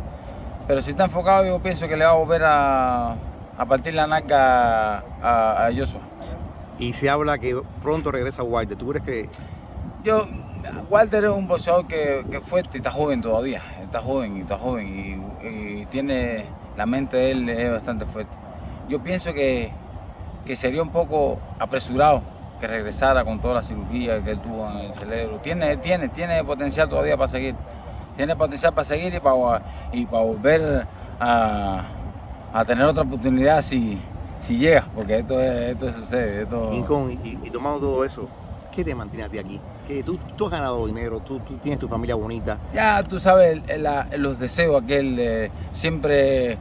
Pero si está enfocado yo pienso que le va a volver a, a partir la naca a, a Joshua. Y se habla que pronto regresa Wilder. ¿Tú crees que.? Yo, Walter es un boxeador que, que fuerte y está joven todavía. Está joven y está joven y, y tiene. La mente de él es bastante fuerte. Yo pienso que, que sería un poco apresurado que regresara con toda la cirugía que él tuvo en el cerebro. Tiene, tiene, tiene potencial todavía para seguir. Tiene potencial para seguir y para, y para volver a, a tener otra oportunidad si, si llega, porque esto, es, esto sucede. Esto... King Kong, y, y, tomando todo eso, ¿qué te mantiene a ti aquí? Que tú, tú has ganado dinero, tú, tú, tienes tu familia bonita. Ya, tú sabes, la, los deseos aquel, eh, siempre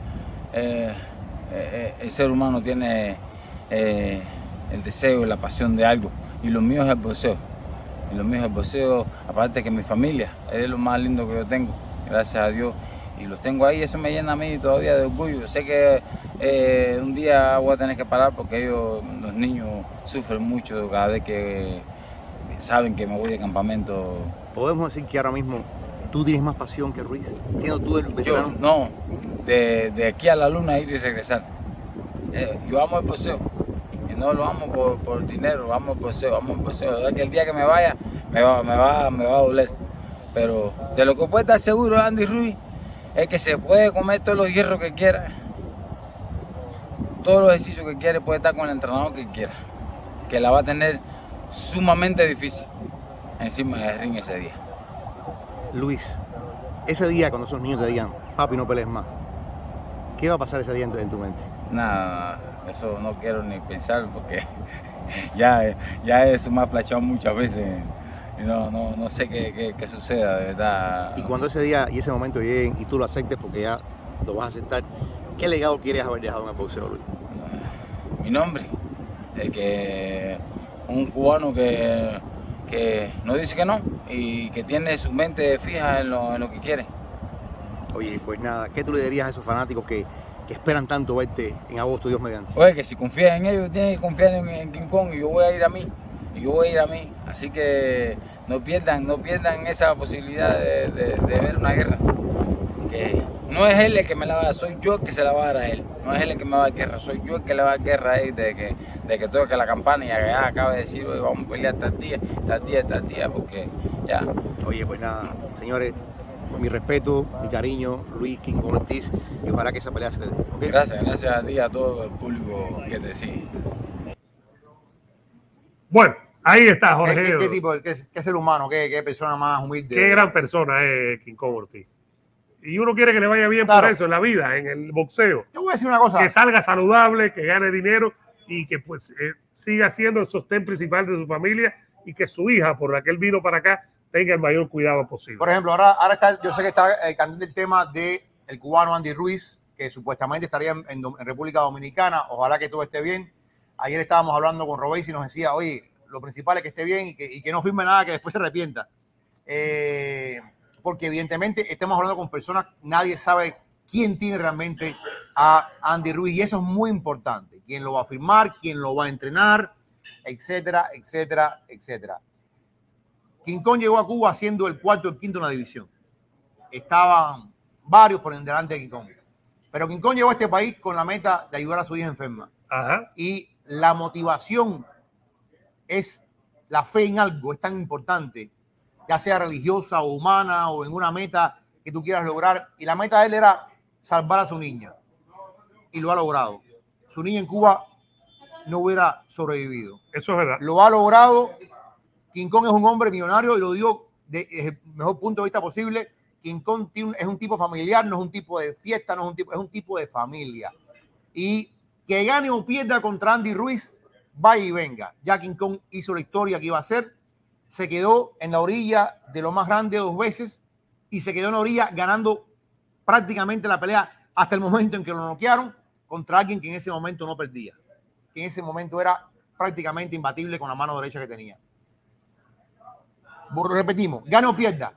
eh, eh, el ser humano tiene eh, el deseo y la pasión de algo, y lo mío es el boxeo. Y lo mío es el boxeo, aparte que mi familia, es lo más lindo que yo tengo, gracias a Dios y los tengo ahí, eso me llena a mí todavía de orgullo. Yo sé que eh, un día voy a tener que parar porque ellos, los niños, sufren mucho cada vez que saben que me voy de campamento. ¿Podemos decir que ahora mismo tú tienes más pasión que Ruiz? Siendo tú el veterano. Yo, no, de, de, aquí a la luna ir y regresar. Eh, yo amo el poseo. Y no lo amo por, por dinero, amo el poseo, amo el poseo. que el día que me vaya me va, me va, me va a doler. Pero de lo que puede estar seguro Andy Ruiz es que se puede comer todos los hierros que quiera, todos los ejercicios que quiera, puede estar con el entrenador que quiera, que la va a tener sumamente difícil encima del ring ese día. Luis, ese día cuando esos niños te digan, papi, no pelees más, ¿qué va a pasar ese día en tu mente? Nada, eso no quiero ni pensar porque ya, ya eso me ha flashado muchas veces no, no, no sé qué, qué, qué, suceda, de verdad. Y cuando ese día y ese momento lleguen y tú lo aceptes porque ya lo vas a aceptar, ¿qué legado quieres haber dejado en el boxeo, Luis? Mi nombre, es que un cubano que, que no dice que no y que tiene su mente fija en lo, en lo que quiere. Oye, pues nada, ¿qué tú le dirías a esos fanáticos que, que esperan tanto verte en agosto, Dios mediante? Oye, que si confían en ellos, tienen que confiar en, en King Kong y yo voy a ir a mí y yo voy a ir a mí. Así que no pierdan, no pierdan esa posibilidad de, de, de, ver una guerra. Que no es él el que me la va a dar, soy yo el que se la va a dar a él. No es él el que me va a dar guerra, soy yo el que le va a dar guerra a él de que, de que toque la campana y ya acaba de decir, vamos a pelear tal día, tal día, tal día, porque ya. Oye, pues nada, señores, mi respeto, mi cariño, Luis King Ortiz, y ojalá que esa pelea se te dé. ¿okay? Gracias, gracias a ti, a todo el público que te sigue. Bueno, Ahí está, Jorge. ¿Qué, qué, tipo, qué, qué, ser humano, qué, qué persona más humilde? Qué gran persona es King Kong Ortiz. Y uno quiere que le vaya bien claro. por eso en la vida, en el boxeo. Yo voy a decir una cosa. Que salga saludable, que gane dinero y que pues eh, siga siendo el sostén principal de su familia y que su hija, por la que él vino para acá, tenga el mayor cuidado posible. Por ejemplo, ahora, ahora está, yo sé que está eh, candente el tema del de cubano Andy Ruiz, que supuestamente estaría en, en, en, República Dominicana. Ojalá que todo esté bien. Ayer estábamos hablando con Robéis y nos decía, oye, lo principal es que esté bien y que, y que no firme nada que después se arrepienta. Eh, porque evidentemente estamos hablando con personas, nadie sabe quién tiene realmente a Andy Ruiz y eso es muy importante. Quién lo va a firmar, quién lo va a entrenar, etcétera, etcétera, etcétera. King Kong llegó a Cuba siendo el cuarto o el quinto en la división. Estaban varios por delante de King Kong. Pero King Kong llegó a este país con la meta de ayudar a su hija enferma. Ajá. Y la motivación es la fe en algo, es tan importante, ya sea religiosa o humana o en una meta que tú quieras lograr. Y la meta de él era salvar a su niña. Y lo ha logrado. Su niña en Cuba no hubiera sobrevivido. Eso es verdad. Lo ha logrado. King Kong es un hombre millonario y lo digo desde el mejor punto de vista posible. King Kong es un tipo familiar, no es un tipo de fiesta, no es un tipo, es un tipo de familia. Y que gane o pierda contra Andy Ruiz, vaya y venga. Ya King Kong hizo la historia que iba a hacer, se quedó en la orilla de lo más grande dos veces y se quedó en la orilla ganando prácticamente la pelea hasta el momento en que lo noquearon contra alguien que en ese momento no perdía, que en ese momento era prácticamente imbatible con la mano derecha que tenía. Repetimos, gane o pierda.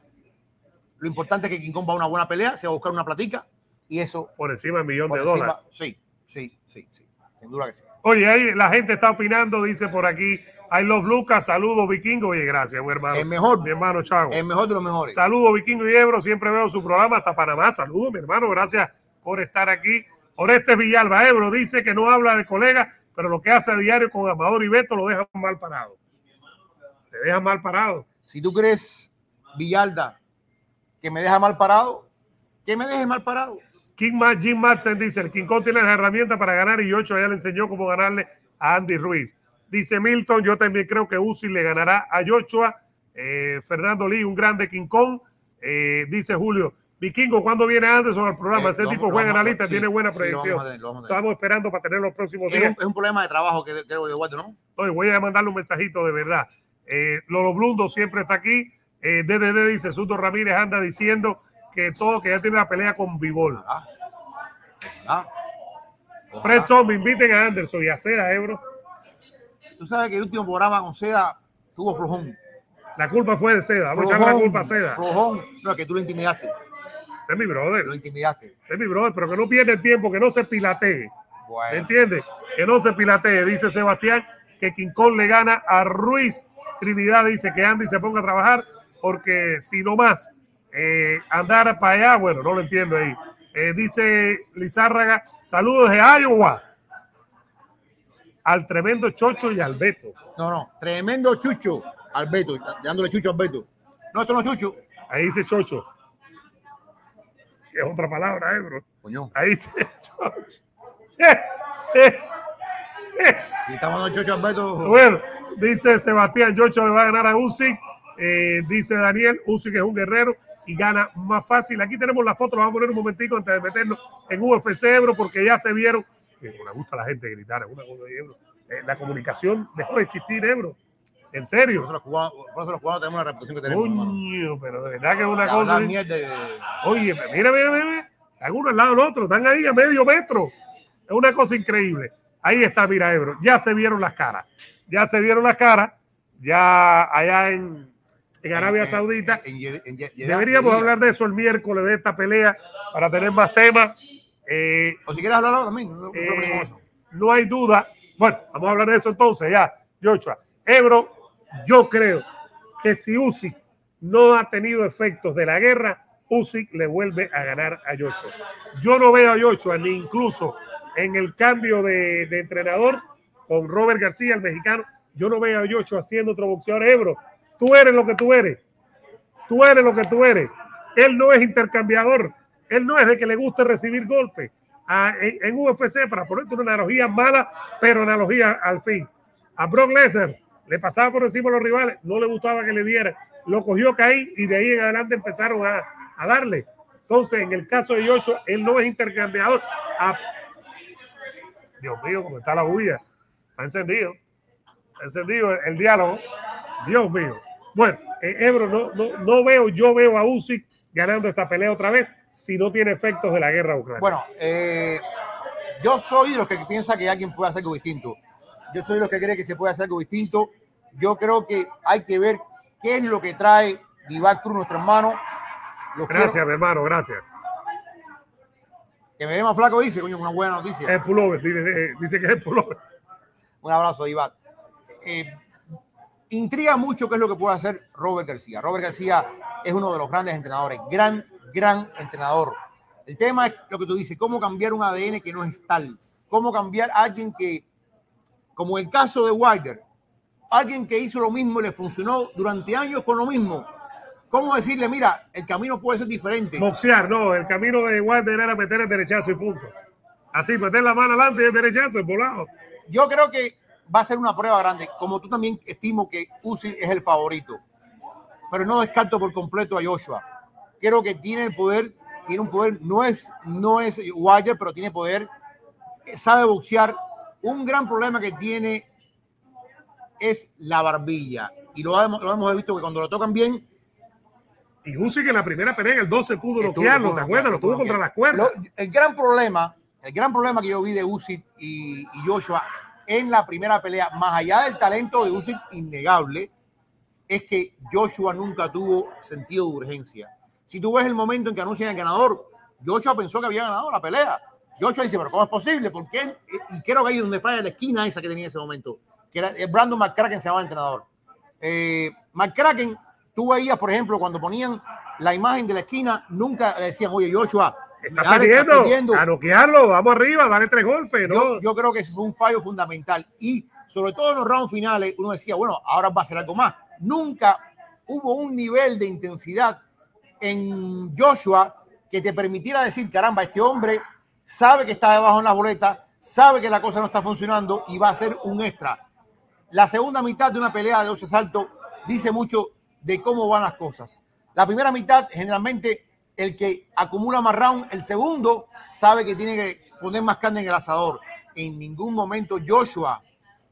Lo importante es que King Kong va a una buena pelea, se va a buscar una platica y eso Por encima del millón por de encima- dólares. Sí, sí, sí, sí. Sin duda que sí. Oye, ahí la gente está opinando, dice por aquí. I love Lucas, saludos vikingo. Oye, gracias, mi hermano. El mejor. Mi hermano Chavo. El mejor de los mejores. Saludos, Vikingo y Ebro. Siempre veo su programa hasta Panamá. Saludos, mi hermano. Gracias por estar aquí. Orestes Villalba Ebro dice que no habla de colegas, pero lo que hace a diario con Amador y Beto lo deja mal parado. Te deja mal parado. Si tú crees, Villalda, que me deja mal parado, que me deje mal parado. King Ma- Jim Madsen dice: el King Kong tiene las herramientas para ganar y Ocho ya le enseñó cómo ganarle a Andy Ruiz. Dice Milton: Yo también creo que Uzi le ganará a Joshua. Eh, Fernando Lee, un grande King Kong. Eh, dice Julio: Vikingo, ¿cuándo viene Anderson al programa? Eh, Ese tipo vamos- analista, sí, tiene buena proyección. tener. Estamos esperando para tener los próximos Es días. un, es un problema de trabajo que creo que guardo, ¿no? Oye, voy a mandarle un mensajito de verdad. Eh, Lolo Blundo siempre está aquí. DDD dice: Suto Ramírez anda diciendo que todo, que ya tiene la pelea con Vivol. Ah. Ah. Fred Zombie, inviten a Anderson y a Seda, Ebro. Tú sabes que el último programa con Seda tuvo flojón. La culpa fue de Seda. Vamos a echarle la culpa a Seda. Flojón. No, que tú lo intimidaste. Ese es mi brother. Lo intimidaste. Ese es mi brother, pero que no pierda el tiempo, que no se pilatee. ¿Me Bueno. entiendes? Que no se pilatee. Dice Sebastián que King Kong le gana a Ruiz. Trinidad dice que Andy se ponga a trabajar porque si no más eh, andar para allá, bueno, no lo entiendo ahí. Eh, dice Lizárraga, saludos de Iowa al tremendo Chocho y al Beto. No, no. Tremendo chucho al Beto. Dándole chucho al Beto. No, esto no es chucho. Ahí dice Chocho. Que es otra palabra, eh, bro. Coño. Ahí dice Chocho. Si estamos dando chucho al Beto. Bueno, dice Sebastián, Chocho le va a ganar a Usyk. Eh, dice Daniel, Usyk es un guerrero y gana más fácil. Aquí tenemos la foto, la vamos a poner un momentico antes de meternos en UFC Ebro, porque ya se vieron. que Me gusta la gente gritar, una cosa de Ebro. Eh, la comunicación dejó de existir, Ebro. En Por serio. por eso los cubanos tenemos la reputación que tenemos. Coño, pero de verdad que es una cosa. mierda de- Oye, mira, mira, mira, mira. Están uno al lado del otro, están ahí a medio metro. Es una cosa increíble. Ahí está, mira, Ebro. Ya se vieron las caras. Ya se vieron las caras. Ya allá en, en Arabia Saudita. en- en- Deberíamos hablar de eso el miércoles, de esta pelea, para tener más temas. Eh, O si quieres hablarlo también. No, eh, no hay duda. Bueno, vamos a hablar de eso entonces ya, Joshua. Ebro, yo creo que si Usyk no ha tenido efectos de la guerra, Usyk le vuelve a ganar a Joshua. Yo no veo a Joshua ni incluso en el cambio de, de entrenador con Robert García, el mexicano, yo no veo a Joshua haciendo otro boxeador. Ebro, tú eres lo que tú eres. Tú eres lo que tú eres. Él no es intercambiador. Él no es de que le guste recibir golpes. Ah, en, UFC, para ponerte una analogía mala, pero analogía al fin. A Brock Lesnar le pasaba por encima a los rivales, no le gustaba que le diera, lo cogió Caín y de ahí en adelante empezaron a, a darle. Entonces, en el caso de Yocho, él no es intercambiador. Dios mío, cómo está la bulla. Está encendido. Está encendido el diálogo. Dios mío. Bueno, eh, Ebro, no, no, no veo, yo veo a Usyk ganando esta pelea otra vez si no tiene efectos de la guerra ucraniana. Bueno, eh, yo soy de los que piensa que alguien puede hacer algo distinto. Yo soy de los que cree que se puede hacer algo distinto. Yo creo que hay que ver qué es lo que trae Divac Cruz, nuestro hermano. Los gracias, quiero- mi hermano, gracias. que me ve más flaco, dice, coño, una buena noticia. Es pullover, dice, eh, dice que es pullover. Un abrazo, Divac. Eh, intriga mucho qué es lo que puede hacer Robert García. Robert García es uno de los grandes entrenadores, gran, gran entrenador. El tema es lo que tú dices, cómo cambiar un ADN que no es tal, cómo cambiar a alguien que, como el caso de Wilder, alguien que hizo lo mismo y le funcionó durante años con lo mismo. ¿Cómo decirle, mira, el camino puede ser diferente? Boxear, no, el camino de Wilder era meter el derechazo y punto. Así, meter la mano adelante y el derechazo, el volado. Yo creo que va a ser una prueba grande. Como tú también estimo que Uzi es el favorito. Pero no descarto por completo a Joshua. Creo que tiene el poder, tiene un poder, no es, no es Wilder, pero tiene poder, sabe boxear. Un gran problema que tiene es la barbilla. Y lo hemos, lo hemos visto que cuando lo tocan bien, Y Usyk en la primera pelea en el 12 pudo estuvo ¿te acuerdas? Lo tuvo contra las cuerdas. El gran problema, el gran problema que yo vi de y, y Joshua en la primera pelea, más allá del talento de Usyk innegable, es que Joshua nunca tuvo sentido de urgencia. Si tú ves el momento en que anuncian el ganador, Joshua pensó que había ganado la pelea. Joshua dice, pero ¿cómo es posible? ¿Por qué? Y creo que ahí donde falla la esquina esa que tenía en ese momento, que era Brandon McCracken se llamaba el entrenador. Eh, McCracken, tú veías, por ejemplo, cuando ponían la imagen de la esquina, nunca le decían, oye, Joshua, Está perdiendo, a noquearlo, vamos arriba, dale tres golpes. ¿no? Yo, yo, creo que fue un fallo fundamental. Y sobre todo en los rounds finales, uno decía, bueno, ahora va a ser algo más. Nunca hubo un nivel de intensidad en Joshua que te permitiera decir, caramba, este hombre sabe que está debajo en la boleta, sabe que la cosa no está funcionando y va a ser un extra. La segunda mitad de una pelea de 12 saltos dice mucho de cómo van las cosas. La primera mitad, generalmente, el que acumula más round, el segundo sabe que tiene que poner más carne en el asador. En ningún momento Joshua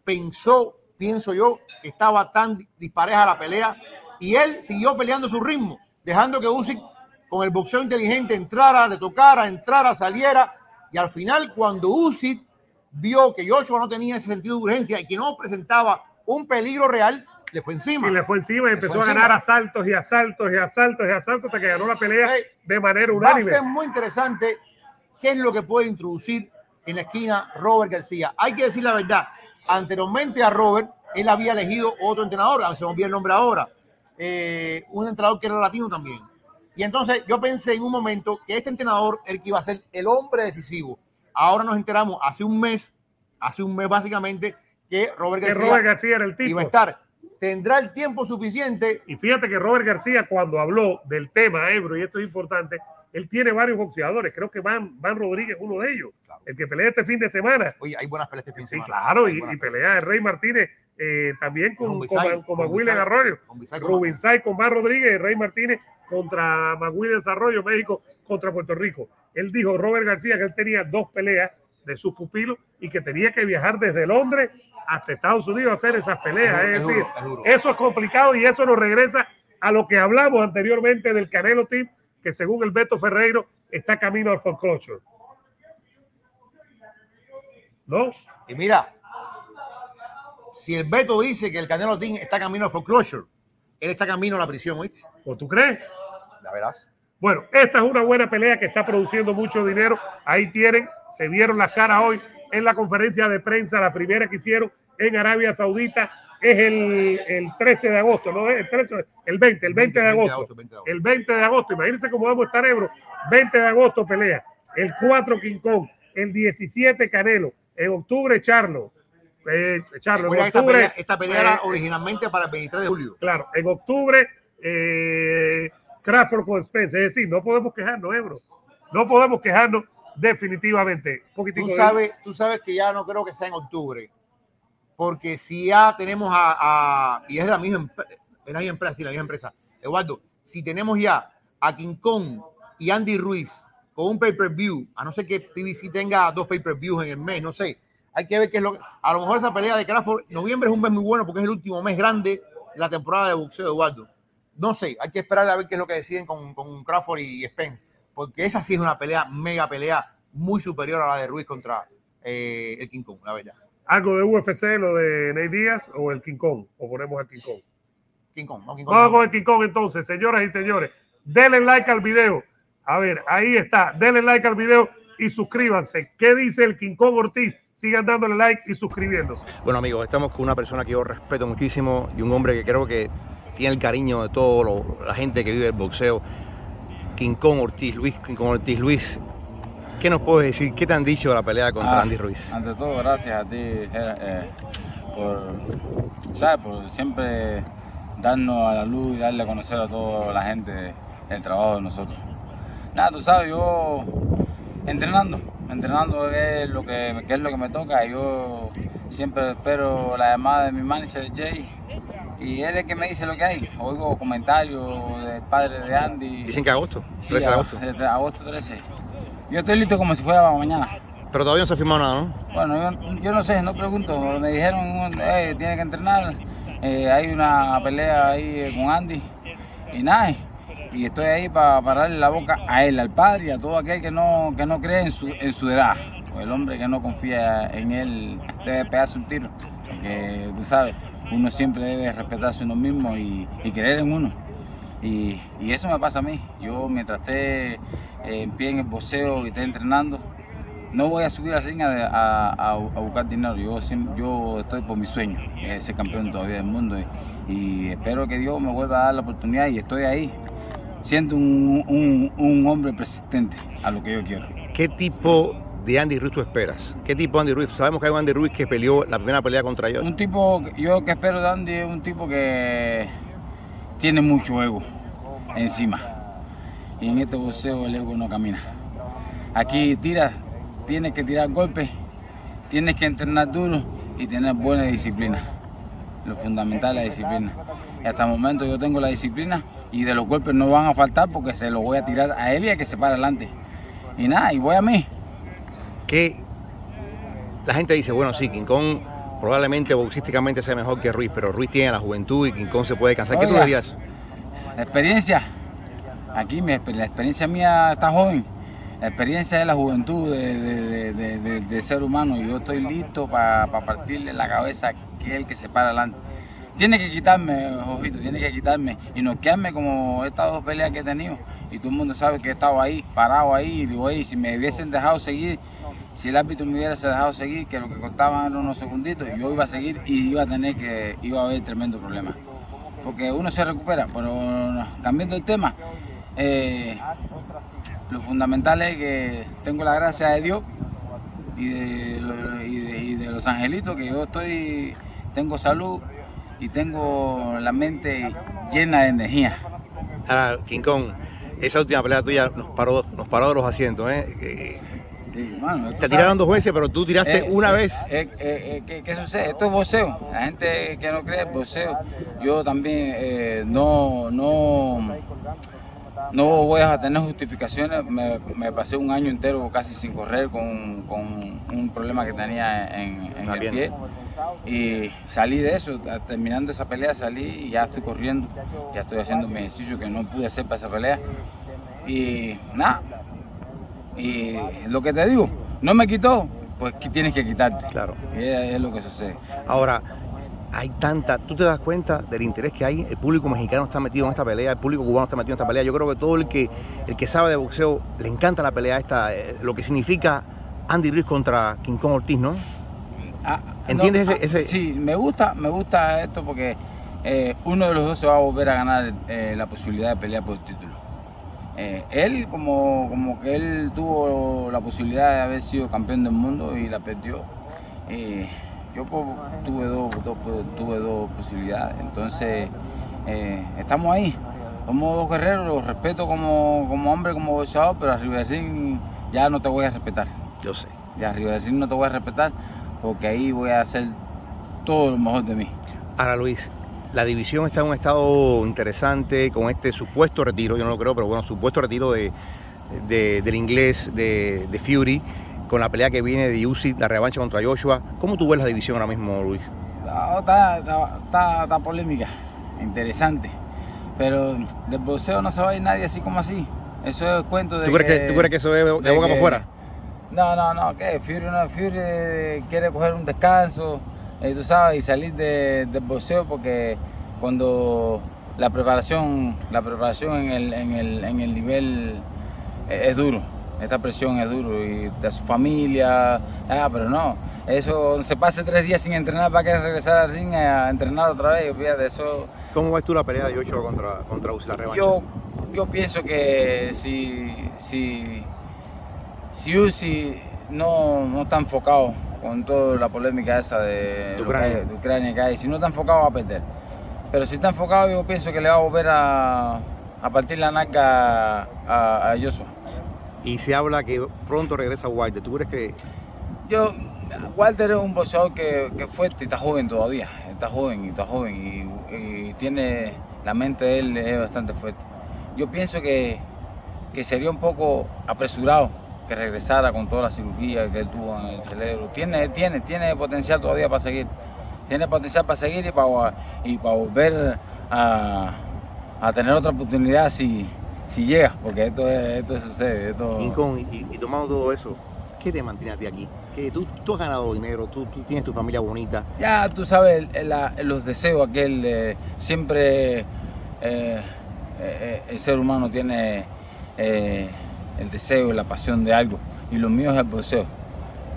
pensó, pienso yo, que estaba tan dispareja la pelea y él siguió peleando su ritmo, dejando que Usyk con el boxeo inteligente entrara, le tocara, entrara, saliera y al final cuando Usyk vio que Joshua no tenía ese sentido de urgencia y que no presentaba un peligro real, le fue encima. Y le fue encima y empezó a ganar asaltos y asaltos y asaltos y asaltos hasta que ganó la pelea de manera unánime. Va a ser muy interesante qué es lo que puede introducir en la esquina Robert García. Hay que decir la verdad, anteriormente a Robert, él había elegido otro entrenador, a ver se me el nombre ahora, eh, un entrenador que era latino también. Y entonces yo pensé en un momento que este entrenador, el que iba a ser el hombre decisivo. Ahora nos enteramos hace un mes, hace un mes básicamente, que Robert García, Robert García era el tipo. iba a estar. Tendrá el tiempo suficiente. Y fíjate que Robert García, cuando habló del tema Ebro, y esto es importante, él tiene varios boxeadores. Creo que Van, Van Rodríguez es uno de ellos. Claro. El que pelea este fin de semana. Oye, hay buenas peleas este fin de semana. Sí, claro. Y, y, pelea el Rey Martínez eh, también con, con, con, con Maguire Arroyo. Sai con Van Rodríguez Rey Martínez contra Maguire Desarrollo, México contra Puerto Rico. Él dijo, Robert García, que él tenía dos peleas de sus pupilos y que tenía que viajar desde Londres hasta Estados Unidos a hacer esas peleas. Es, decir, duro, es duro. eso es complicado y eso nos regresa a lo que hablamos anteriormente del Canelo Team, que según el Beto Ferreiro está camino al foreclosure. ¿No? Y mira, si el Beto dice que el Canelo Team está camino al foreclosure, él está camino a la prisión, ¿oíste? ¿O tú crees? La verás. Bueno, esta es una buena pelea que está produciendo mucho dinero. Ahí tienen, se vieron las caras hoy en la conferencia de prensa, la primera que hicieron en Arabia Saudita. Es el, el 13 de agosto, ¿no? El, 13, el 20, el 20, 20 de, agosto, 20 de agosto. El 20 de agosto. Imagínense cómo vamos a estar, Ebro. 20 de agosto pelea. El 4 King Kong. El 17 Canelo. En octubre, Charlo. Eh, Charlo, en esta octubre, pelea, esta pelea, era originalmente para el 23 de julio. Claro, en octubre, eh, Crawford con Spence. Es decir, no podemos quejarnos, Ebro. No podemos quejarnos definitivamente. Tú sabes, tú sabes que ya no creo que sea en octubre. Porque si ya tenemos a, a y es de la misma, de la misma empresa, sí, la misma empresa. Eduardo, si tenemos ya a King Kong y Andy Ruiz con un pay-per-view, a no ser que PBC tenga dos pay-per-views en el mes, no sé. Hay que ver qué es lo que. A lo mejor esa pelea de Crawford, noviembre es un mes muy bueno porque es el último mes grande de la temporada de boxeo, Eduardo. No sé, hay que esperar a ver qué es lo que deciden con, con Crawford y Spence, porque esa sí es una pelea, mega pelea, muy superior a la de Ruiz contra eh, el King Kong, la verdad. ¿Algo de UFC, lo de Ney Díaz o el King Kong? ¿O ponemos al King Kong? King Kong, no, King Kong Vamos no. con el King Kong entonces, señoras y señores. Denle like al video. A ver, ahí está. Denle like al video y suscríbanse. ¿Qué dice el King Kong Ortiz? Sigan dándole like y suscribiéndose. Bueno, amigos, estamos con una persona que yo respeto muchísimo y un hombre que creo que tiene el cariño de toda la gente que vive el boxeo. Kong Ortiz, Luis, Kong Ortiz, Luis. ¿Qué nos puedes decir? ¿Qué te han dicho de la pelea contra Ah, Andy Ruiz? Ante todo, gracias a ti eh, por, ¿sabes? por siempre darnos a la luz y darle a conocer a toda la gente el trabajo de nosotros. Nada, tú sabes, yo entrenando, entrenando es lo que, que es lo que me toca. Yo siempre espero la llamada de mi manager Jay y él es el que me dice lo que hay. Oigo comentarios del padre de Andy. Dicen que agosto, Sí, 13 de agosto. agosto 13. Yo estoy listo como si fuera para mañana. Pero todavía no se ha firmado nada, ¿no? Bueno, yo, yo no sé, no pregunto. Me dijeron, eh, tiene que entrenar. Eh, hay una pelea ahí eh, con Andy. Y nada, y estoy ahí para darle la boca a él, al padre y a todo aquel que no, que no cree en su, en su edad. El hombre que no confía en él debe pegarse un tiro. Porque tú sabes, uno siempre debe respetarse uno mismo y, creer en uno. Y, eso me pasa a mí. Yo mientras esté eh, en pie en el boxeo y esté entrenando, no voy a subir al ring a, a, a, buscar dinero. Yo, estoy por mi sueño, ser campeón todavía del mundo. Y, espero que Dios me vuelva a dar la oportunidad y estoy ahí, siendo un, un, un hombre persistente a lo que yo quiero. ¿Qué tipo de Andy Ruiz tú esperas? ¿Qué tipo de Andy Ruiz? Sabemos que hay un Andy Ruiz que peleó la primera pelea contra yo. Un tipo, yo que espero de Andy es un tipo que tiene mucho ego encima. Y en este boxeo el ego no camina. Aquí tira, tienes que tirar golpes, tienes que entrenar duro y tener buena disciplina. Lo fundamental es la disciplina. Y hasta el momento yo tengo la disciplina y de los golpes no van a faltar porque se los voy a tirar a él y a que se para adelante. Y nada, y voy a mí. Que la gente dice, bueno, sí, King Kong probablemente boxísticamente sea mejor que Ruiz, pero Ruiz tiene la juventud y King Kong se puede cansar. ¿Qué tú dirías? La experiencia, aquí la experiencia mía está joven. La experiencia de la juventud de, de, de, de ser humano. Yo estoy listo para pa partirle la cabeza a aquel que se para adelante. Tiene que quitarme, ojito, tiene que quitarme y no quedarme como estas dos peleas que he tenido. Y todo el mundo sabe que he estado ahí, parado ahí. Y digo, si me hubiesen dejado seguir, si el árbitro me hubiera dejado seguir, que lo que contaban eran unos segunditos, yo iba a seguir y iba a tener que, iba a haber tremendo problema. Porque uno se recupera, pero cambiando el tema, eh, lo fundamental es que tengo la gracia de Dios y de, y de, los angelitos, que yo estoy, tengo salud y tengo la mente llena de energía. Ahora, King Kong, esa última pelea tuya nos paró, nos paró de los asientos, ¿eh? Sí, mano, Te tiraron dos veces, pero tú tiraste eh, una eh, vez. eh, ¿qué, ¿Qué sucede? Esto es boxeo. La gente que no cree es boxeo. Yo también no, no, no voy a tener justificaciones. Me, me, pasé un año entero casi sin correr con, con un problema que tenía en, en el pie. Y salí de eso, terminando esa pelea salí y ya estoy corriendo, ya estoy haciendo mi ejercicio que no pude hacer para esa pelea. Y nada, y lo que te digo, no me quitó, pues tienes que quitarte. Claro. Y es, es lo que sucede. Ahora, hay tanta, tú te das cuenta del interés que hay, el público mexicano está metido en esta pelea, el público cubano está metido en esta pelea. Yo creo que todo el que, el que sabe de boxeo le encanta la pelea esta, eh, lo que significa Andy Ruiz contra King Kong Ortiz, ¿no? Ah, ¿Entiendes no, ese, ese, Sí, me gusta, me gusta esto porque eh, uno de los dos se va a volver a ganar eh, la posibilidad de pelear por el título. Eh, él como, como que él tuvo la posibilidad de haber sido campeón del mundo y la perdió. Eh, yo pues, tuve, dos, dos, tuve dos posibilidades, entonces eh, estamos ahí. Somos dos guerreros, los respeto como, como hombre, como boxeador, pero arriba del ring ya no te voy a respetar. Yo sé. Ya arriba del ring no te voy a respetar porque ahí voy a hacer todo lo mejor de mí. Ahora Luis, la división está en un estado interesante con este supuesto retiro, yo no lo creo, pero bueno, supuesto retiro de, de, del inglés de, de, Fury, con la pelea que viene de Usyk, la revancha contra Joshua. ¿Cómo tú ves la división ahora mismo, Luis? No, está, está, está, está, polémica, interesante, pero del boxeo no se va a ir nadie así como así. Eso es cuento de ¿Tú crees que, que, ¿tú crees que eso es de, boca para afuera? No, no, no, que Fury, no, Fury quiere coger un descanso, eh, tú sabes, y salir de, del boxeo porque cuando la preparación, la preparación en el, en el, en el nivel es, es duro, esta presión es duro y de su familia, ah, pero no, eso se pase tres días sin entrenar para que regresar al ring a entrenar otra vez, fíjate, eso. ¿Cómo ves tú la pelea de Joshua contra, contra la revancha? Yo, yo pienso que si, si, si Usyk no, no está enfocado con toda la polémica esa de, de Ucrania. Que, de Ucrania que hay. Si no está enfocado va a perder. Pero si está enfocado yo pienso que le va a volver a, a partir la naca a, a Joshua. Y se habla que pronto regresa Wilder. ¿Tú crees que...? Yo, Walter es un boxeador que, que fuerte y está joven todavía. Está joven y está joven y, y, tiene... La mente de él es bastante fuerte. Yo pienso que, que sería un poco apresurado que regresara con toda la cirugía que él tuvo en el cerebro. Tiene, tiene, tiene potencial todavía para seguir. Tiene potencial para seguir y para, y para volver a, a tener otra oportunidad si, si llega, porque esto, es, esto sucede. Esto... Y, y, tomando todo eso, ¿qué te mantiene a ti aquí? Que tú, tú has ganado dinero, tú, tú tienes tu familia bonita. Ya tú sabes, la- los deseos aquel, eh, siempre eh, eh, eh, el ser humano tiene eh, el deseo y la pasión de algo. Y lo mío es el boxeo.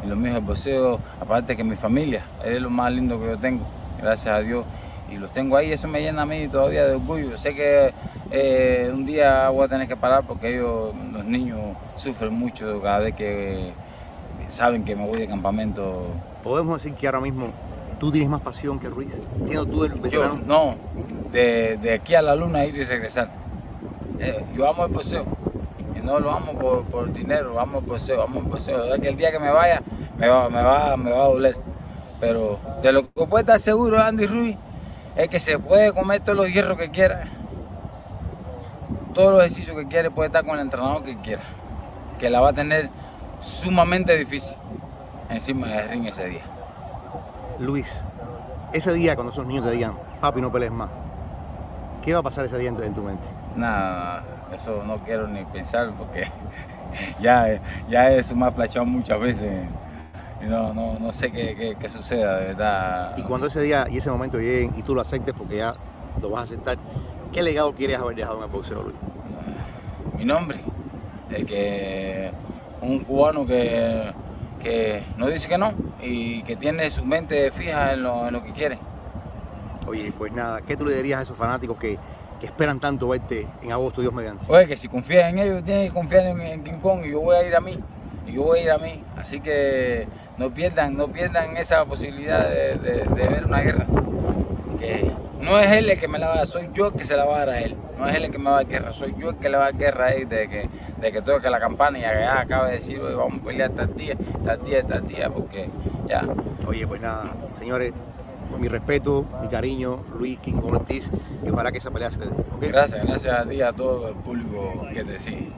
Y lo mío es el boxeo, aparte que mi familia, es lo más lindo que yo tengo, gracias a Dios. Y los tengo ahí, eso me llena a mí todavía de orgullo. Sé que eh, un día voy a tener que parar porque ellos, los niños, sufren mucho cada vez que saben que me voy de campamento Podemos decir que ahora mismo tú tienes más pasión que Ruiz, siendo tú el Yo, veterano. no, de, de aquí a la luna ir y regresar. Eh, yo amo el poseo. No lo amo por, por dinero, amo el poseo, amo el poseo. De verdad que el día que me vaya, me va, me va, me va a doler. Pero de lo que puede estar seguro Andy Ruiz es que se puede comer todos los hierros que quiera. Todos los ejercicios que quiere puede estar con el entrenador que quiera. Que la va a tener sumamente difícil encima del ring ese día. Luis, ese día cuando esos niños te digan, papi, no pelees más, ¿qué va a pasar ese día en tu, en tu mente? Nada, eso no quiero ni pensar porque ya, ya eso me ha flashado muchas veces y no, no, no sé qué, qué- qué suceda, de verdad. Y cuando ese día y ese momento lleguen y tú lo aceptes porque ya lo vas a aceptar, ¿qué legado quieres haber dejado en el boxeo, Luis? Mi nombre, es que un cubano que, que no dice que no y que tiene su mente fija en lo, en lo que quiere. Oye, pues nada, ¿qué tú le dirías a esos fanáticos que, que esperan tanto verte en agosto, Dios mediante? Oye, que si confías en ellos, tienen que confiar en, en King Kong y yo voy a ir a mí. Y yo voy a ir a mí. Así que no pierdan, no pierdan esa posibilidad de, de- de ver una guerra. Que no es él el que me la va a dar, soy yo el que se la va a dar a él. No es él el que me va a dar guerra, soy yo el que le va a dar guerra a él de que, de que toque la campana y ya acaba de decir, "Oye, vamos a pelear tal día, tal día, tal día, porque ya. Oye, pues nada, señores, mi respeto, mi cariño, Luis King Ortiz, y ojalá que esa pelea se te dé. Gracias, gracias a ti, a todo el público que te sigue.